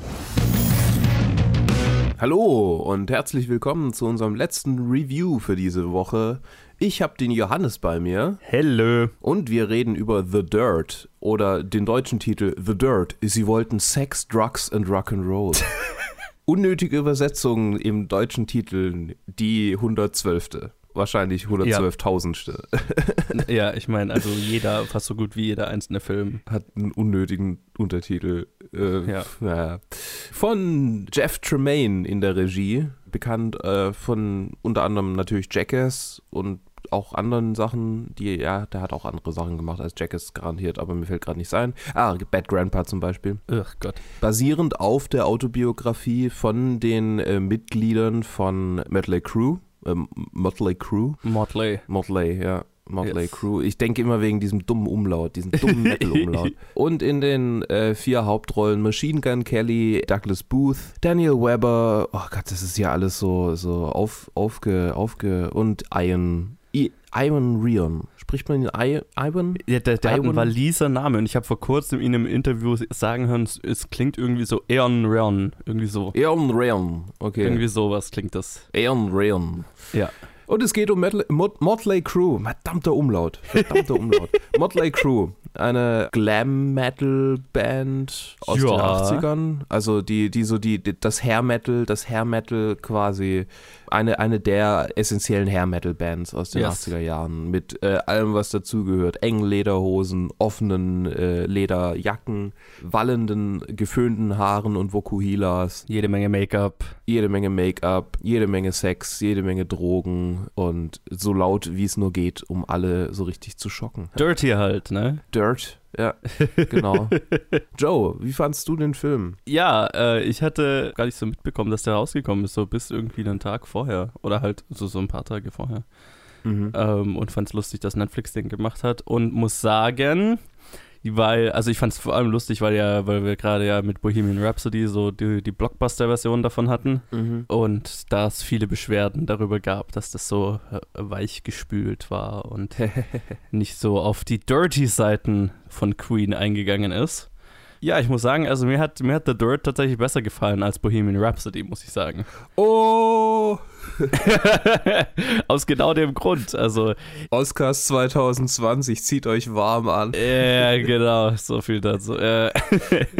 Hallo und herzlich willkommen zu unserem letzten Review für diese Woche. Ich habe den Johannes bei mir Hello. und wir reden über The Dirt oder den deutschen Titel The Dirt. Sie wollten Sex, Drugs and Rock'n'Roll. Unnötige Übersetzung im deutschen Titel, die 112. Wahrscheinlich 112.000. Ja, ich meine, also jeder, fast so gut wie jeder einzelne Film. Hat einen unnötigen Untertitel. Äh, Ja. naja. Von Jeff Tremaine in der Regie. Bekannt äh, von unter anderem natürlich Jackass und auch anderen Sachen, die, ja, der hat auch andere Sachen gemacht als Jackass garantiert, aber mir fällt gerade nicht sein. Ah, Bad Grandpa zum Beispiel. Ach Gott. Basierend auf der Autobiografie von den äh, Mitgliedern von Motley Crue. Ähm, Motley Crue. Motley. Motley, ja. Motley Yes. Crue. Ich denke immer wegen diesem dummen Umlaut, diesem dummen Metal-Umlaut. Und in den äh, vier Hauptrollen Machine Gun Kelly, Douglas Booth, Daniel Webber, oh Gott, das ist ja alles so, so auf, aufge, aufge, und Ian, Ivan Rion. Spricht man ihn I, Ivan? Ja, der, der hat einen? Waliser Name und ich habe vor kurzem ihn im Interview sagen hören, es- es klingt irgendwie so Eon Reon. Irgendwie so. Ian Rion, okay. Irgendwie sowas klingt das. Ian Rion. Ja. Und es geht um Metal, Mot, Motley Crue. Verdammter Umlaut. Verdammter Umlaut. Motley Crue. Eine Glam-Metal-Band aus Ja. den 80ern. Also die, die so die, die das Hair Metal, das Hair Metal quasi eine, eine der essentiellen Hair-Metal-Bands aus den Yes. 80er Jahren mit äh, allem, was dazugehört. Engen Lederhosen, offenen äh, Lederjacken, wallenden, geföhnten Haaren und Vokuhilas, Jede Menge Make-up. jede Menge Make-up, jede Menge Sex, jede Menge Drogen und so laut, wie es nur geht, um alle so richtig zu schocken. Dirty halt, ne? Dirt, ja, genau. Joe, wie fandst du den Film? Ja, äh, ich hatte gar nicht so mitbekommen, dass der rausgekommen ist, so bis irgendwie einen Tag vorher. Oder halt so, so ein paar Tage vorher. Mhm. ähm, und fand es lustig, dass Netflix den gemacht hat und muss sagen, weil, also ich fand es vor allem lustig, weil ja, weil wir gerade ja mit Bohemian Rhapsody so die, die Blockbuster-Version davon hatten Mhm. und da es viele Beschwerden darüber gab, dass das so äh, weich gespült war und nicht so auf die Dirty-Seiten von Queen eingegangen ist. Ja, ich muss sagen, also mir hat, mir hat The Dirt tatsächlich besser gefallen als Bohemian Rhapsody, muss ich sagen. Oh! Aus genau dem Grund. Also, Oscars 2020, zieht euch warm an. Ja, genau, so viel dazu. Äh,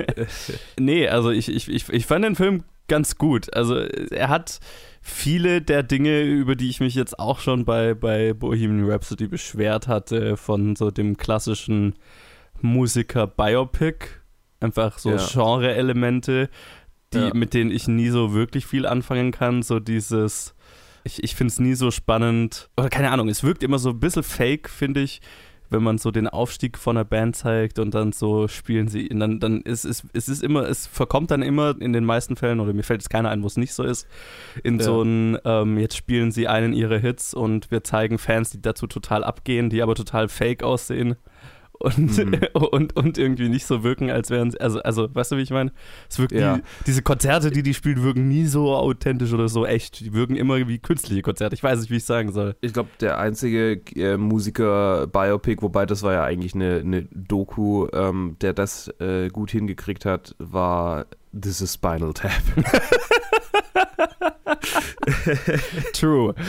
nee, also ich, ich, ich, ich fand den Film ganz gut. Also er hat viele der Dinge, über die ich mich jetzt auch schon bei, bei Bohemian Rhapsody beschwert hatte, von so dem klassischen Musiker-Biopic. Einfach so Ja. Genre-Elemente, die, Ja. mit denen ich nie so wirklich viel anfangen kann. So dieses, ich, ich finde es nie so spannend. Oder keine Ahnung, es wirkt immer so ein bisschen fake, finde ich wenn man so den Aufstieg von einer Band zeigt und dann so spielen sie, und dann, dann ist es, es ist immer, es verkommt dann immer in den meisten Fällen, oder mir fällt jetzt keiner ein, wo es nicht so ist, in Ja. so ein, ähm, jetzt spielen sie einen ihrer Hits und wir zeigen Fans, die dazu total abgehen, die aber total fake aussehen. Und, Mhm. und, und irgendwie nicht so wirken, als wären sie, also, also, weißt du, wie ich meine? Es wirkt Ja. nie, diese Konzerte, die die spielen, wirken nie so authentisch oder so echt. Die wirken immer wie künstliche Konzerte. Ich weiß nicht, wie ich sagen soll. Ich glaube, der einzige äh, Musiker-Biopic, wobei das war ja eigentlich eine, eine Doku, ähm, der das äh, gut hingekriegt hat, war This is Spinal Tap. True.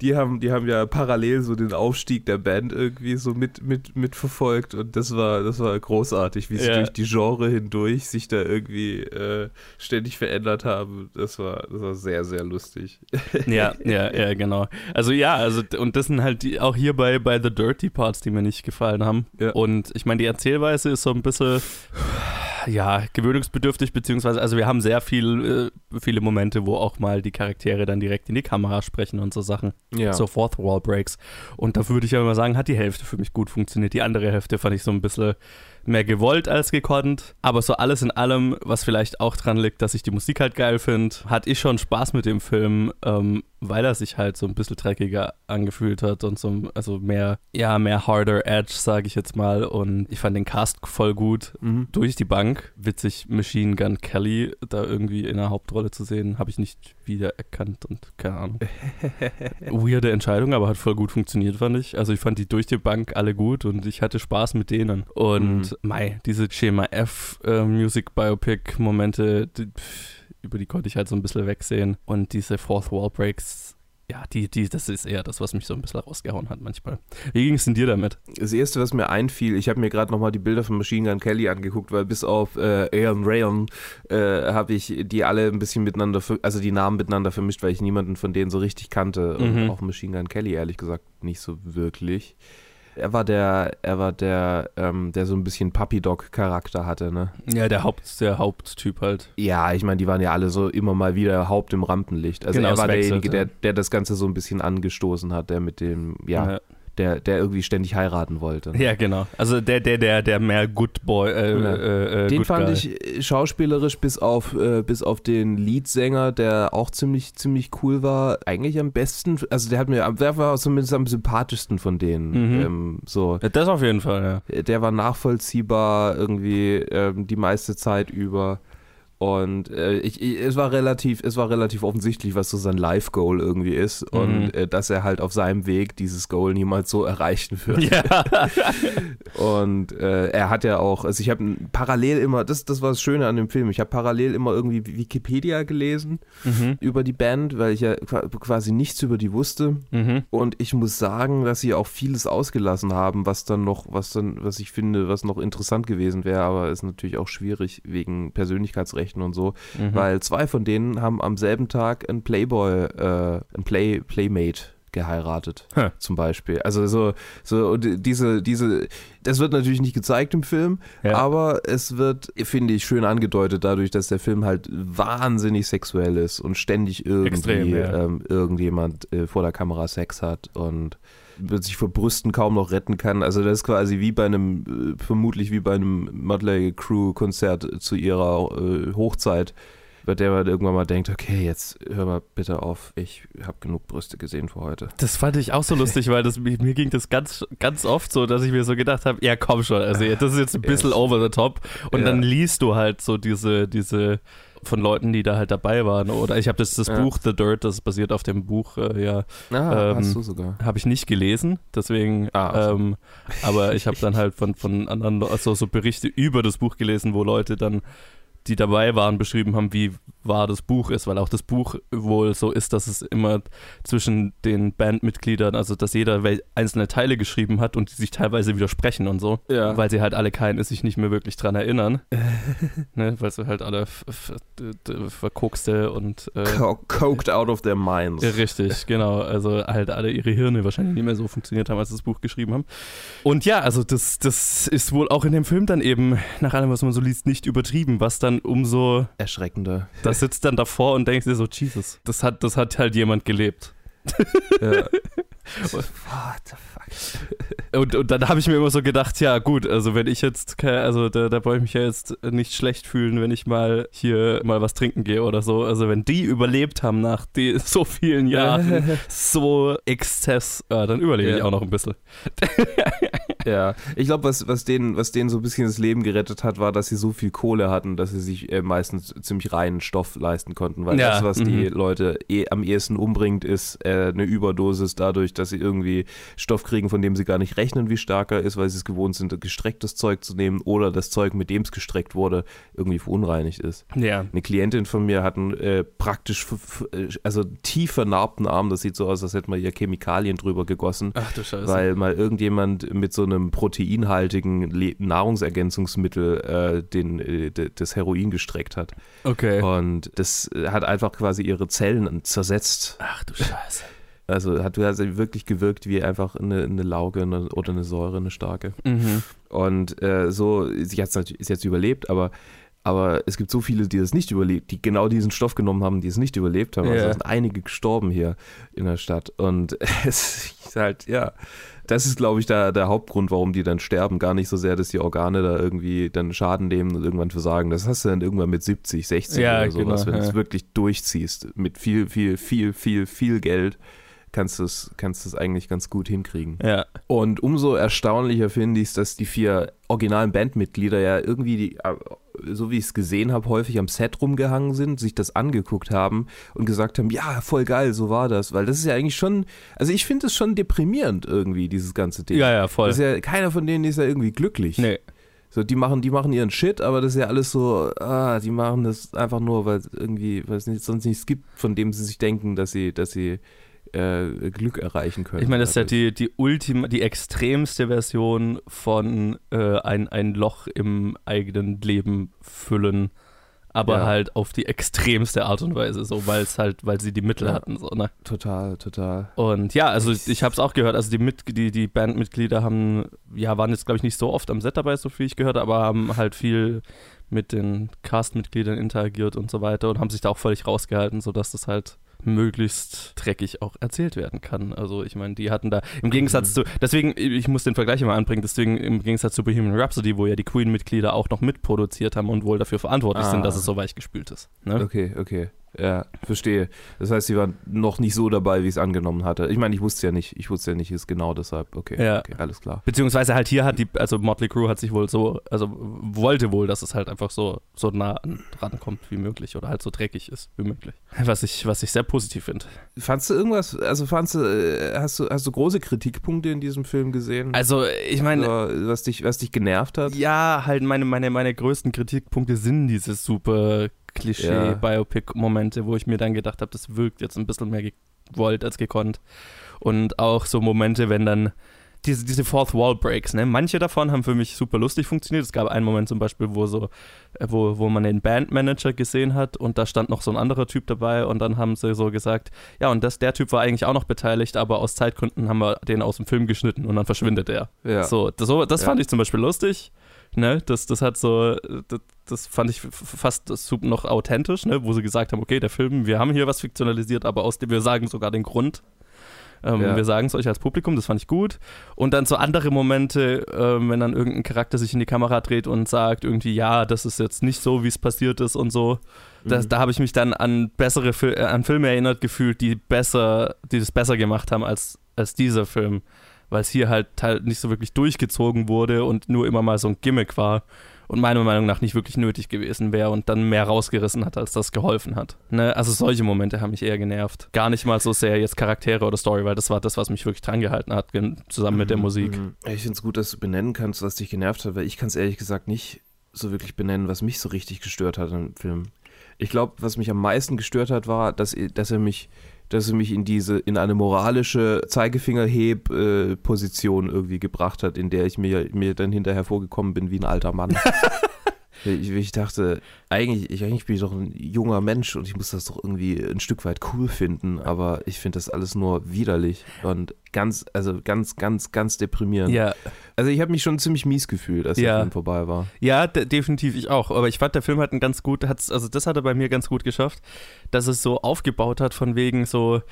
Die haben, die haben ja parallel so den Aufstieg der Band irgendwie so mit, mit, mitverfolgt und das war, das war großartig, wie sie Ja. durch die Genre hindurch sich da irgendwie äh, ständig verändert haben. Das war, das war sehr, sehr lustig. Ja, ja, ja, genau. Also ja, also und das sind halt die, auch hier bei, bei The Dirty Parts, die mir nicht gefallen haben. Ja. Und ich meine, die Erzählweise ist so ein bisschen ja, gewöhnungsbedürftig, beziehungsweise, also wir haben sehr viel, äh, viele Momente, wo auch mal die Charaktere dann direkt in die Kamera sprechen und so Sachen. Ja. So Fourth Wall Breaks. Und da würde ich aber mal sagen, hat die Hälfte für mich gut funktioniert. Die andere Hälfte fand ich so ein bisschen mehr gewollt als gekonnt. Aber so alles in allem, was vielleicht auch dran liegt, dass ich die Musik halt geil finde, hatte ich schon Spaß mit dem Film, ähm, weil er sich halt so ein bisschen dreckiger angefühlt hat und so, also mehr, ja, mehr harder Edge, sage ich jetzt mal. Und ich fand den Cast voll gut. Mhm. Durch die Bank. Witzig, Machine Gun Kelly da irgendwie in der Hauptrolle zu sehen, habe ich nicht wiedererkannt und keine Ahnung. Weirde Entscheidung, aber hat voll gut funktioniert, fand ich. Also ich fand die durch die Bank alle gut und ich hatte Spaß mit denen. Und mei, diese Schema F äh, Music Biopic Momente, die, pff, über die konnte ich halt so ein bisschen wegsehen. Und diese Fourth Wall Breaks, ja, die, die, das ist eher das, was mich so ein bisschen rausgehauen hat manchmal. Wie ging es denn dir damit? Das erste, was mir einfiel, ich habe mir gerade nochmal die Bilder von Machine Gun Kelly angeguckt, weil bis auf äh, Aeon Rayon äh, habe ich die alle ein bisschen miteinander, also die Namen miteinander vermischt, weil ich niemanden von denen so richtig kannte. Mhm. Und auch Machine Gun Kelly, ehrlich gesagt, nicht so wirklich. Er war der, er war der, ähm, der so ein bisschen Puppy Dog Charakter hatte, ne? Ja, der Haupt, der Haupttyp halt. Ja, ich meine, die waren ja alle so immer mal wieder Haupt im Rampenlicht. Also Genau, er war derjenige, der, ja. der das Ganze so ein bisschen angestoßen hat, der mit dem, ja, der, der irgendwie ständig heiraten wollte. Ja, genau. Also der, der, der, der mehr Good Boy, äh, Ja. äh, äh, Den Good fand Guy. ich äh, schauspielerisch bis auf, äh, bis auf den Leadsänger, der auch ziemlich, ziemlich cool war, eigentlich am besten, also der hat mir, der war zumindest am sympathischsten von denen. Mhm. Ähm, so. Ja, das auf jeden Fall, ja. Der war nachvollziehbar irgendwie ähm, die meiste Zeit über. Und äh, ich, ich, es war relativ, es war relativ offensichtlich, was so sein Life-Goal irgendwie ist und Mhm. äh, dass er halt auf seinem Weg dieses Goal niemals so erreichen wird. Ja. Und äh, er hat ja auch, also ich habe parallel immer, das, das war das Schöne an dem Film, ich habe parallel immer irgendwie Wikipedia gelesen mhm. über die Band, weil ich ja qua- quasi nichts über die wusste. Mhm. Und ich muss sagen, dass sie auch vieles ausgelassen haben, was dann noch, was dann, was ich finde, was noch interessant gewesen wäre, aber ist natürlich auch schwierig wegen Persönlichkeitsrechten sprechen und so, Mhm. weil zwei von denen haben am selben Tag einen Playboy, äh, einen Play, Playmate geheiratet, Huh. zum Beispiel. Also so, so und diese, diese, das wird natürlich nicht gezeigt im Film, Ja. aber es wird, finde ich, schön angedeutet dadurch, dass der Film halt wahnsinnig sexuell ist und ständig irgendwie Extrem, ja. ähm, irgendjemand äh, vor der Kamera Sex hat und sich vor Brüsten kaum noch retten kann. Also das ist quasi wie bei einem, äh, vermutlich wie bei einem Motley Crew Konzert zu ihrer äh, Hochzeit, bei der man irgendwann mal denkt, okay, jetzt hör mal bitte auf, ich habe genug Brüste gesehen für heute. Das fand ich auch so lustig, weil das, mir, ging das ganz, ganz oft so, dass ich mir so gedacht habe, ja komm schon, also das ist jetzt ein bisschen Yes. over the top. Und Ja. dann liest du halt so diese, diese von Leuten, die da halt dabei waren. Oder ich habe das, das Ja. Buch The Dirt, das basiert auf dem Buch, äh, ja, Ah, Ähm, hast du sogar. habe ich nicht gelesen, deswegen, Ah, also. ähm, aber ich habe dann halt von, von anderen, also so Berichte über das Buch gelesen, wo Leute dann, die dabei waren, beschrieben haben, wie wahr das Buch ist, weil auch das Buch wohl so ist, dass es immer zwischen den Bandmitgliedern, also dass jeder einzelne Teile geschrieben hat und die sich teilweise widersprechen und so, Ja. weil sie halt alle keinen sich nicht mehr wirklich dran erinnern, ne, weil sie halt alle verkokste und äh, Co coked out of their minds. Richtig, genau. Also halt alle ihre Hirne wahrscheinlich nicht mehr so funktioniert haben, als sie das Buch geschrieben haben. Und ja, also das, das ist wohl auch in dem Film dann eben, nach allem, was man so liest, nicht übertrieben, was dann umso, Erschreckender. Sitzt dann davor und denkst dir so, Jesus, das hat, das hat halt jemand gelebt. Ja. Und, und dann habe ich mir immer so gedacht, ja gut, also wenn ich jetzt, also da, da brauche ich mich ja jetzt nicht schlecht fühlen, wenn ich mal hier mal was trinken gehe oder so. Also wenn die überlebt haben nach die, so vielen Jahren, so Exzess, äh, dann überlebe ich Ja. auch noch ein bisschen. Ja, ich glaube, was, was, denen, was denen so ein bisschen das Leben gerettet hat, war, dass sie so viel Kohle hatten, dass sie sich äh, meistens ziemlich reinen Stoff leisten konnten. Weil Ja, das, was die mhm. Leute eh, am ehesten umbringt, ist äh, eine Überdosis dadurch, dass sie irgendwie Stoff kriegen, von dem sie gar nicht rechnen, wie stark er ist, weil sie es gewohnt sind, gestrecktes Zeug zu nehmen oder das Zeug, mit dem es gestreckt wurde, irgendwie verunreinigt ist. Ja. Eine Klientin von mir hat einen äh, praktisch, äh, also tief vernarbten Arm. Das sieht so aus, als hätte man ihr Chemikalien drüber gegossen Ach du Scheiße. weil mal irgendjemand mit so einem proteinhaltigen Le Nahrungsergänzungsmittel äh, den, äh, das Heroin gestreckt hat. okay. Und das äh, hat einfach quasi ihre Zellen zersetzt. Ach du Scheiße. Also hat also wirklich gewirkt wie einfach eine, eine Lauge eine, oder eine Säure, eine starke. Mhm. Und äh, so, sie natürlich, ist jetzt überlebt, aber, aber es gibt so viele, die das nicht überlebt, die genau diesen Stoff genommen haben, die es nicht überlebt haben. Also Ja. es sind einige gestorben hier in der Stadt. Und es ist halt, ja, das ist, glaube ich, da, der Hauptgrund, warum die dann sterben. Gar nicht so sehr, dass die Organe da irgendwie dann Schaden nehmen und irgendwann versagen. Das hast du dann irgendwann mit 70, 60 Ja, oder sowas, genau, wenn du ja. es wirklich durchziehst. Mit viel, viel, viel, viel, viel Geld kannst du es kannst du es eigentlich ganz gut hinkriegen. Ja. Und umso erstaunlicher finde ich es, dass die vier originalen Bandmitglieder ja irgendwie, die, äh, so wie ich es gesehen habe, häufig am Set rumgehangen sind, sich das angeguckt haben und gesagt haben, ja, voll geil, so war das. Weil das ist ja eigentlich schon, also ich finde es schon deprimierend irgendwie, dieses ganze Ding. Ja, ja, voll. Das ist ja, keiner von denen ist ja irgendwie glücklich. nee. So, die machen, die machen ihren Shit, aber das ist ja alles so, ah, die machen das einfach nur, weil es irgendwie, weil es sonst nichts gibt, von dem sie sich denken, dass sie, dass sie äh, Glück erreichen können. Ich meine, das ist ja dadurch. die, die ultima, die extremste Version von äh, ein, ein Loch im eigenen Leben füllen, aber Ja. halt auf die extremste Art und Weise, so, weil es halt, weil sie die Mittel Ja. hatten, so, ne? Total, total. Und ja, also ich habe es auch gehört, also die, Mit die, die Bandmitglieder haben, ja, waren jetzt glaube ich nicht so oft am Set dabei, so viel ich gehört, aber haben halt viel mit den Castmitgliedern interagiert und so weiter und haben sich da auch völlig rausgehalten, sodass das halt möglichst dreckig auch erzählt werden kann. Also ich meine, die hatten da im Gegensatz zu, deswegen, ich muss den Vergleich immer anbringen, deswegen im Gegensatz zu Bohemian Rhapsody, wo ja die Queen-Mitglieder auch noch mitproduziert haben und wohl dafür verantwortlich Ah. sind, dass es so weich gespült ist. Ne? Okay, okay. Ja, verstehe. Das heißt, sie waren noch nicht so dabei, wie ich es angenommen hatte. Ich meine, ich wusste ja nicht, ich wusste ja nicht, ist genau deshalb. Okay, Ja. okay alles klar. Beziehungsweise halt hier hat die, also Motley Crue hat sich wohl so, also wollte wohl, dass es halt einfach so, so nah an, rankommt wie möglich oder halt so dreckig ist wie möglich. Was ich, was ich sehr positiv finde. Fandst du irgendwas, also fandst du, äh, hast du, hast du große Kritikpunkte in diesem Film gesehen? Also ich meine, Oder was dich, was dich genervt hat? ja, halt meine, meine, meine größten Kritikpunkte sind diese super Klischee-Biopic-Momente, wo ich mir dann gedacht habe, das wirkt jetzt ein bisschen mehr gewollt als gekonnt. Und auch so Momente, wenn dann diese, diese Fourth Wall Breaks, ne? Manche davon haben für mich super lustig funktioniert. Es gab einen Moment zum Beispiel, wo so, äh, wo, wo man den Bandmanager gesehen hat und da stand noch so ein anderer Typ dabei und dann haben sie so gesagt, ja, und das, der Typ war eigentlich auch noch beteiligt, aber aus Zeitgründen haben wir den aus dem Film geschnitten und dann verschwindet er. Ja. So, das, das Ja. fand ich zum Beispiel lustig. Ne, das, das hat so, das, das fand ich fast noch authentisch, ne, wo sie gesagt haben, okay, der Film, wir haben hier was fiktionalisiert, aber aus dem, wir sagen sogar den Grund. Ähm, Ja. Wir sagen es euch als Publikum, das fand ich gut. Und dann so andere Momente, ähm, wenn dann irgendein Charakter sich in die Kamera dreht und sagt irgendwie, ja, das ist jetzt nicht so, wie es passiert ist und so. Das, Mhm. Da habe ich mich dann an bessere Fil äh, an Filme erinnert gefühlt, die besser, die das besser gemacht haben als, als dieser Film. Weil es hier halt, nicht so wirklich durchgezogen wurde und nur immer mal so ein Gimmick war und meiner Meinung nach nicht wirklich nötig gewesen wäre und dann mehr rausgerissen hat, als das geholfen hat. Ne? Also solche Momente haben mich eher genervt. Gar nicht mal so sehr jetzt Charaktere oder Story, weil das war das, was mich wirklich dran gehalten hat, zusammen mit der Musik. Mhm. Ich finde es gut, dass du benennen kannst, was dich genervt hat, weil ich kann es ehrlich gesagt nicht so wirklich benennen, was mich so richtig gestört hat am Film. Ich glaube, was mich am meisten gestört hat, war, dass, dass er mich dass er mich in diese, in eine moralische Zeigefingerheb-Position irgendwie gebracht hat, in der ich mir, mir dann hinterher vorgekommen bin wie ein alter Mann. ich, ich dachte, eigentlich, ich, eigentlich bin ich doch ein junger Mensch und ich muss das doch irgendwie ein Stück weit cool finden, aber ich finde das alles nur widerlich und ganz, also ganz, ganz, ganz deprimierend. Ja, Also ich habe mich schon ziemlich mies gefühlt, als Ja. der Film vorbei war. Ja, de definitiv ich auch. Aber ich fand, der Film hat einen ganz gut, hat's, also das hat er bei mir ganz gut geschafft, dass es so aufgebaut hat, von wegen so,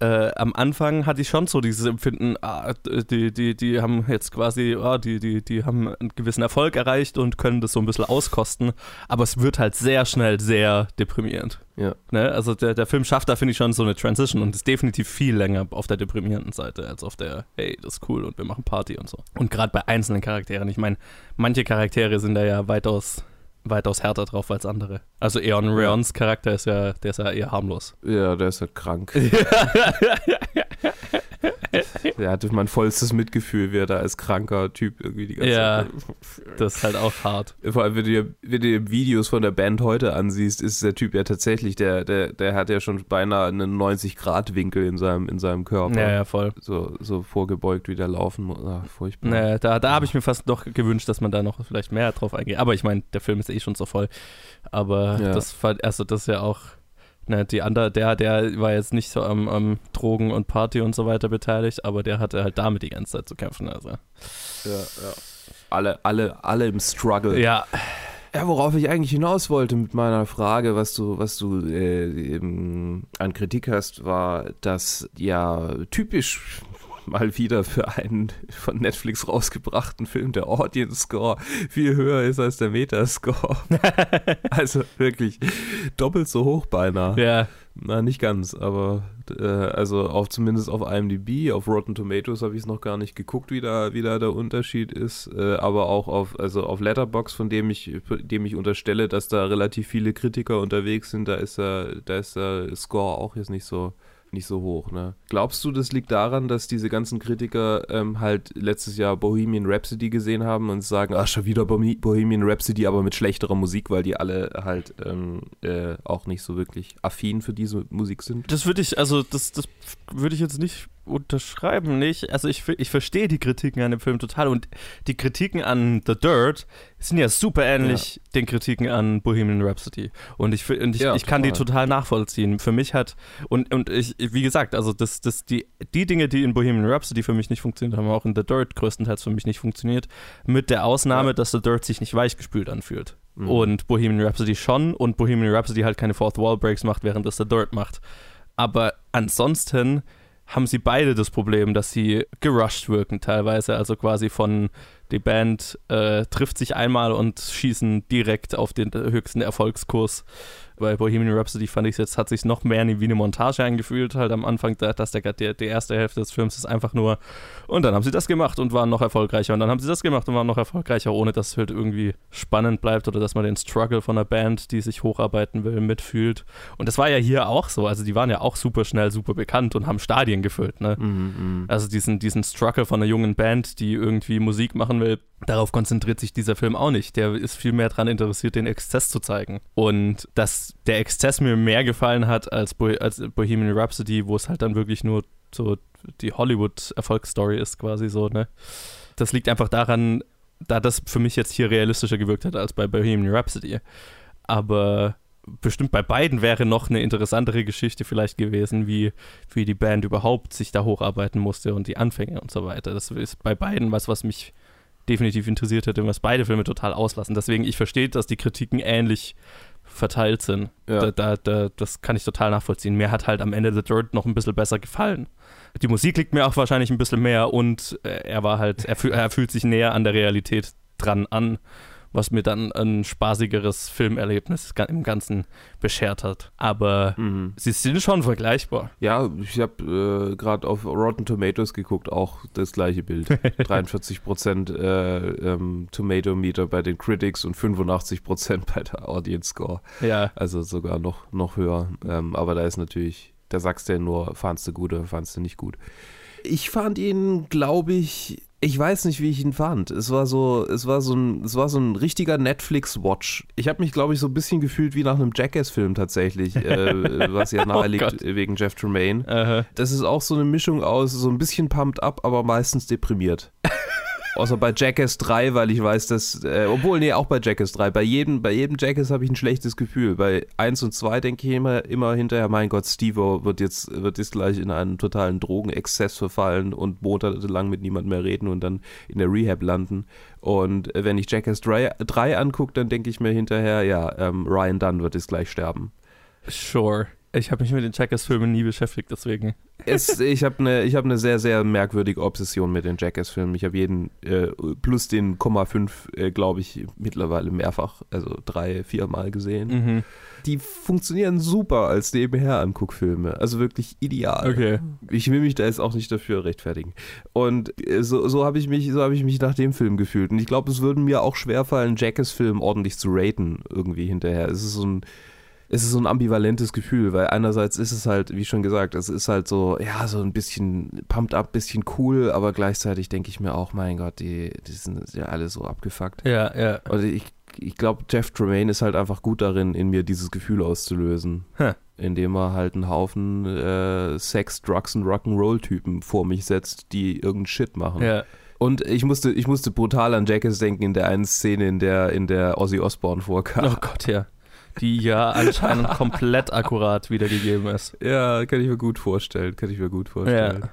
äh, am Anfang hatte ich schon so dieses Empfinden, ah, die, die, die haben jetzt quasi, ah, die, die, die haben einen gewissen Erfolg erreicht und können das so ein bisschen auskosten, aber es wird halt sehr schnell sehr deprimierend. Ja. Ne? Also der, der Film schafft da, finde ich, schon so eine Transition und ist definitiv viel länger auf der deprimierenden Seite als auf der, hey, das ist cool und wir machen Party und so. Und gerade bei einzelnen Charakteren, ich meine, manche Charaktere sind da ja weitaus, weitaus härter drauf als andere. Also Eon Reons Charakter ist ja, der ist ja eher harmlos. Ja, der ist halt krank. der hatte mein vollstes Mitgefühl, wie er da als kranker Typ irgendwie die ganze Ja. Zeit. Das ist halt auch hart. Vor allem, wenn du, dir, wenn du dir Videos von der Band heute ansiehst, ist der Typ ja tatsächlich, der, der, der hat ja schon beinahe einen 90-Grad-Winkel in seinem, in seinem Körper. Ja, ja, voll. So, so vorgebeugt, wie der laufen muss. Ach, furchtbar. Naja, da, da habe ich mir fast noch gewünscht, dass man da noch vielleicht mehr drauf eingeht. Aber ich meine, der Film ist eh schon so voll. Aber Ja. das war, also das ist ja auch, ne, die andere, der, der war jetzt nicht so am, am Drogen und Party und so weiter beteiligt, aber der hatte halt damit die ganze Zeit zu kämpfen. Also. Ja, ja. Alle, alle, alle im Struggle. Ja, Ja, worauf ich eigentlich hinaus wollte mit meiner Frage, was du, was du äh, an Kritik hast, war, dass ja typisch mal wieder für einen von Netflix rausgebrachten Film der Audience Score viel höher ist als der Metascore. also wirklich doppelt so hoch beinahe. ja, Na, nicht ganz, aber äh, also auf zumindest auf IMDb, auf Rotten Tomatoes habe ich es noch gar nicht geguckt, wie da, wie da der Unterschied ist, äh, aber auch auf, also auf Letterbox, von dem ich, dem ich unterstelle, dass da relativ viele Kritiker unterwegs sind, da ist der, da ist der Score auch jetzt nicht so nicht so hoch, ne? Glaubst du, das liegt daran, dass diese ganzen Kritiker ähm, halt letztes Jahr Bohemian Rhapsody gesehen haben und sagen, ach, schon wieder Bohemi- Bohemian Rhapsody, aber mit schlechterer Musik, weil die alle halt ähm, äh, auch nicht so wirklich affin für diese Musik sind? das würde ich, also das, das würde ich jetzt nicht unterschreiben, nicht? Also ich, ich verstehe die Kritiken an dem Film total und die Kritiken an The Dirt sind ja super ähnlich den Kritiken an Bohemian Rhapsody und ich, und ich, Ja, ich kann die total. nachvollziehen. Für mich hat, und, und ich, wie gesagt, also das, das, die, die Dinge, die in Bohemian Rhapsody für mich nicht funktioniert, haben auch in The Dirt größtenteils für mich nicht funktioniert, mit der Ausnahme, Ja. dass The Dirt sich nicht weichgespült anfühlt. Mhm. Und Bohemian Rhapsody schon und Bohemian Rhapsody halt keine Fourth Wall Breaks macht, während das The Dirt macht. Aber ansonsten haben sie beide das Problem, dass sie gerusht wirken teilweise. Also quasi von die Band äh, trifft sich einmal und schießen direkt auf den höchsten Erfolgskurs. Bei Bohemian Rhapsody fand ich es jetzt, hat sich noch mehr wie eine Montage angefühlt, halt am Anfang, da- dass der, der, die erste Hälfte des Films ist einfach nur, und dann haben sie das gemacht und waren noch erfolgreicher und dann haben sie das gemacht und waren noch erfolgreicher, ohne dass es halt irgendwie spannend bleibt oder dass man den Struggle von einer Band, die sich hocharbeiten will, mitfühlt. Und das war ja hier auch so, also die waren ja auch super schnell, super bekannt und haben Stadien gefüllt, ne? Mhm, mh. Also diesen, diesen Struggle von einer jungen Band, die irgendwie Musik machen will, darauf konzentriert sich dieser Film auch nicht. Der ist viel mehr daran interessiert, den Exzess zu zeigen. Und dass der Exzess mir mehr gefallen hat als, Bo als Bohemian Rhapsody, wo es halt dann wirklich nur so die Hollywood-Erfolgsstory ist quasi so, ne? Das liegt einfach daran, da das für mich jetzt hier realistischer gewirkt hat als bei Bohemian Rhapsody. Aber bestimmt bei beiden wäre noch eine interessantere Geschichte vielleicht gewesen, wie, wie die Band überhaupt sich da hocharbeiten musste und die Anfänge und so weiter. Das ist bei beiden was, was mich definitiv interessiert hätte was beide Filme total auslassen. Deswegen, ich verstehe, dass die Kritiken ähnlich verteilt sind. Ja. Da, da, da, das kann ich total nachvollziehen. Mir hat halt am Ende The Dirt noch ein bisschen besser gefallen. Die Musik liegt mir auch wahrscheinlich ein bisschen mehr und äh, er war halt, er, fühl, er fühlt sich näher an der Realität dran an, was mir dann ein spaßigeres Filmerlebnis im Ganzen beschert hat. Aber Mhm. sie sind schon vergleichbar. Ja, ich habe äh, gerade auf Rotten Tomatoes geguckt, auch das gleiche Bild. 43% äh, ähm, Tomato Meter bei den Critics und 85% bei der Audience Score. Ja. Also sogar noch, noch höher. Ähm, aber da ist natürlich, da sagst du ja nur, fandst du gut oder fandst du nicht gut. Ich fand ihn, glaube ich, ich weiß nicht, wie ich ihn fand. Es war so, es war so ein, es war so ein richtiger Netflix-Watch. Ich habe mich, glaube ich, so ein bisschen gefühlt wie nach einem Jackass-Film tatsächlich, äh, was ja nahe liegt Gott. wegen Jeff Tremaine. Äh, Das ist auch so eine Mischung aus so ein bisschen pumped up, aber meistens deprimiert. Außer bei Jackass 3, weil ich weiß, dass, äh, obwohl, nee, auch bei Jackass 3. Bei jedem, bei jedem Jackass habe ich ein schlechtes Gefühl. Bei 1 und 2 denke ich immer, immer hinterher, mein Gott, Steve wird jetzt, wird jetzt gleich in einen totalen Drogenexzess verfallen und monatelang mit niemandem mehr reden und dann in der Rehab landen. Und äh, wenn ich Jackass 3, 3 angucke, dann denke ich mir hinterher, ja, ähm, Ryan Dunn wird jetzt gleich sterben. sure. Ich habe mich mit den Jackass-Filmen nie beschäftigt, deswegen. Es, ich habe eine hab ne sehr, sehr merkwürdige Obsession mit den Jackass-Filmen. Ich habe jeden äh, plus den Komma 5, äh, glaube ich, mittlerweile mehrfach, also drei, vier Mal gesehen. Mhm. Die funktionieren super als Nebenher-Anguckfilme. Also wirklich ideal. Okay. Ich will mich da jetzt auch nicht dafür rechtfertigen. Und äh, so, so habe ich, mich- so hab ich mich nach dem Film gefühlt. Und ich glaube, es würde mir auch schwerfallen, Jackass-Film ordentlich zu raten, irgendwie hinterher. Es ist so ein. Es ist so ein ambivalentes Gefühl, weil einerseits ist es halt, wie schon gesagt, es ist halt so, ja, so ein bisschen pumped up, bisschen cool, aber gleichzeitig denke ich mir auch, mein Gott, die, die sind ja alle so abgefuckt. Ja, ja. Und ich, ich glaube, Jeff Tremaine ist halt einfach gut darin, in mir dieses Gefühl auszulösen. Huh. Indem er halt einen Haufen äh, Sex, Drugs und Rock'n'Roll-Typen vor mich setzt, die irgendeinen Shit machen. Ja. Und ich musste, ich musste brutal an Jackass denken in der einen Szene, in der, in der Ozzy Osbourne vorkam. Oh Gott, ja. Die ja anscheinend komplett akkurat wiedergegeben ist. Ja, kann ich mir gut vorstellen, kann ich mir gut vorstellen.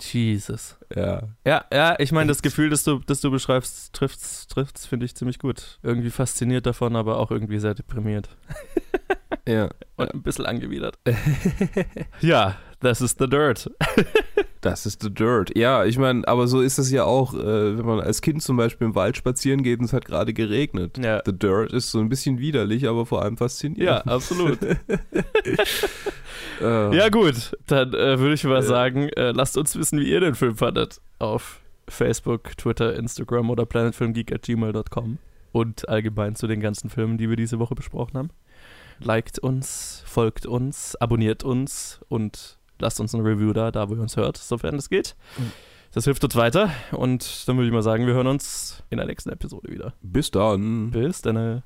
Jesus. Ja. Ja, ja, ich meine, das Gefühl, das du, das du beschreibst, trifft's, trifft's, finde ich ziemlich gut. Irgendwie fasziniert davon, aber auch irgendwie sehr deprimiert. Ja. Und ein bisschen angewidert. ja, das ist The Dirt. Das ist The Dirt. Ja, ich meine, aber so ist es ja auch, äh, wenn man als Kind zum Beispiel im Wald spazieren geht und es hat gerade geregnet. Ja. The Dirt ist so ein bisschen widerlich, aber vor allem Ja, faszinierend. absolut. Äh, Ja, gut, dann äh, würde ich mal sagen, äh, lasst uns wissen, wie ihr den Film fandet. Auf Facebook, Twitter, Instagram oder planetfilmgeek.gmail.com. Und allgemein zu den ganzen Filmen, die wir diese Woche besprochen haben. Liked uns, folgt uns, abonniert uns und lasst uns ein Review da, da wo ihr uns hört, sofern es geht. Das hilft uns weiter. Und dann würde ich mal sagen, wir hören uns in der nächsten Episode wieder. Bis dann. Bis dann.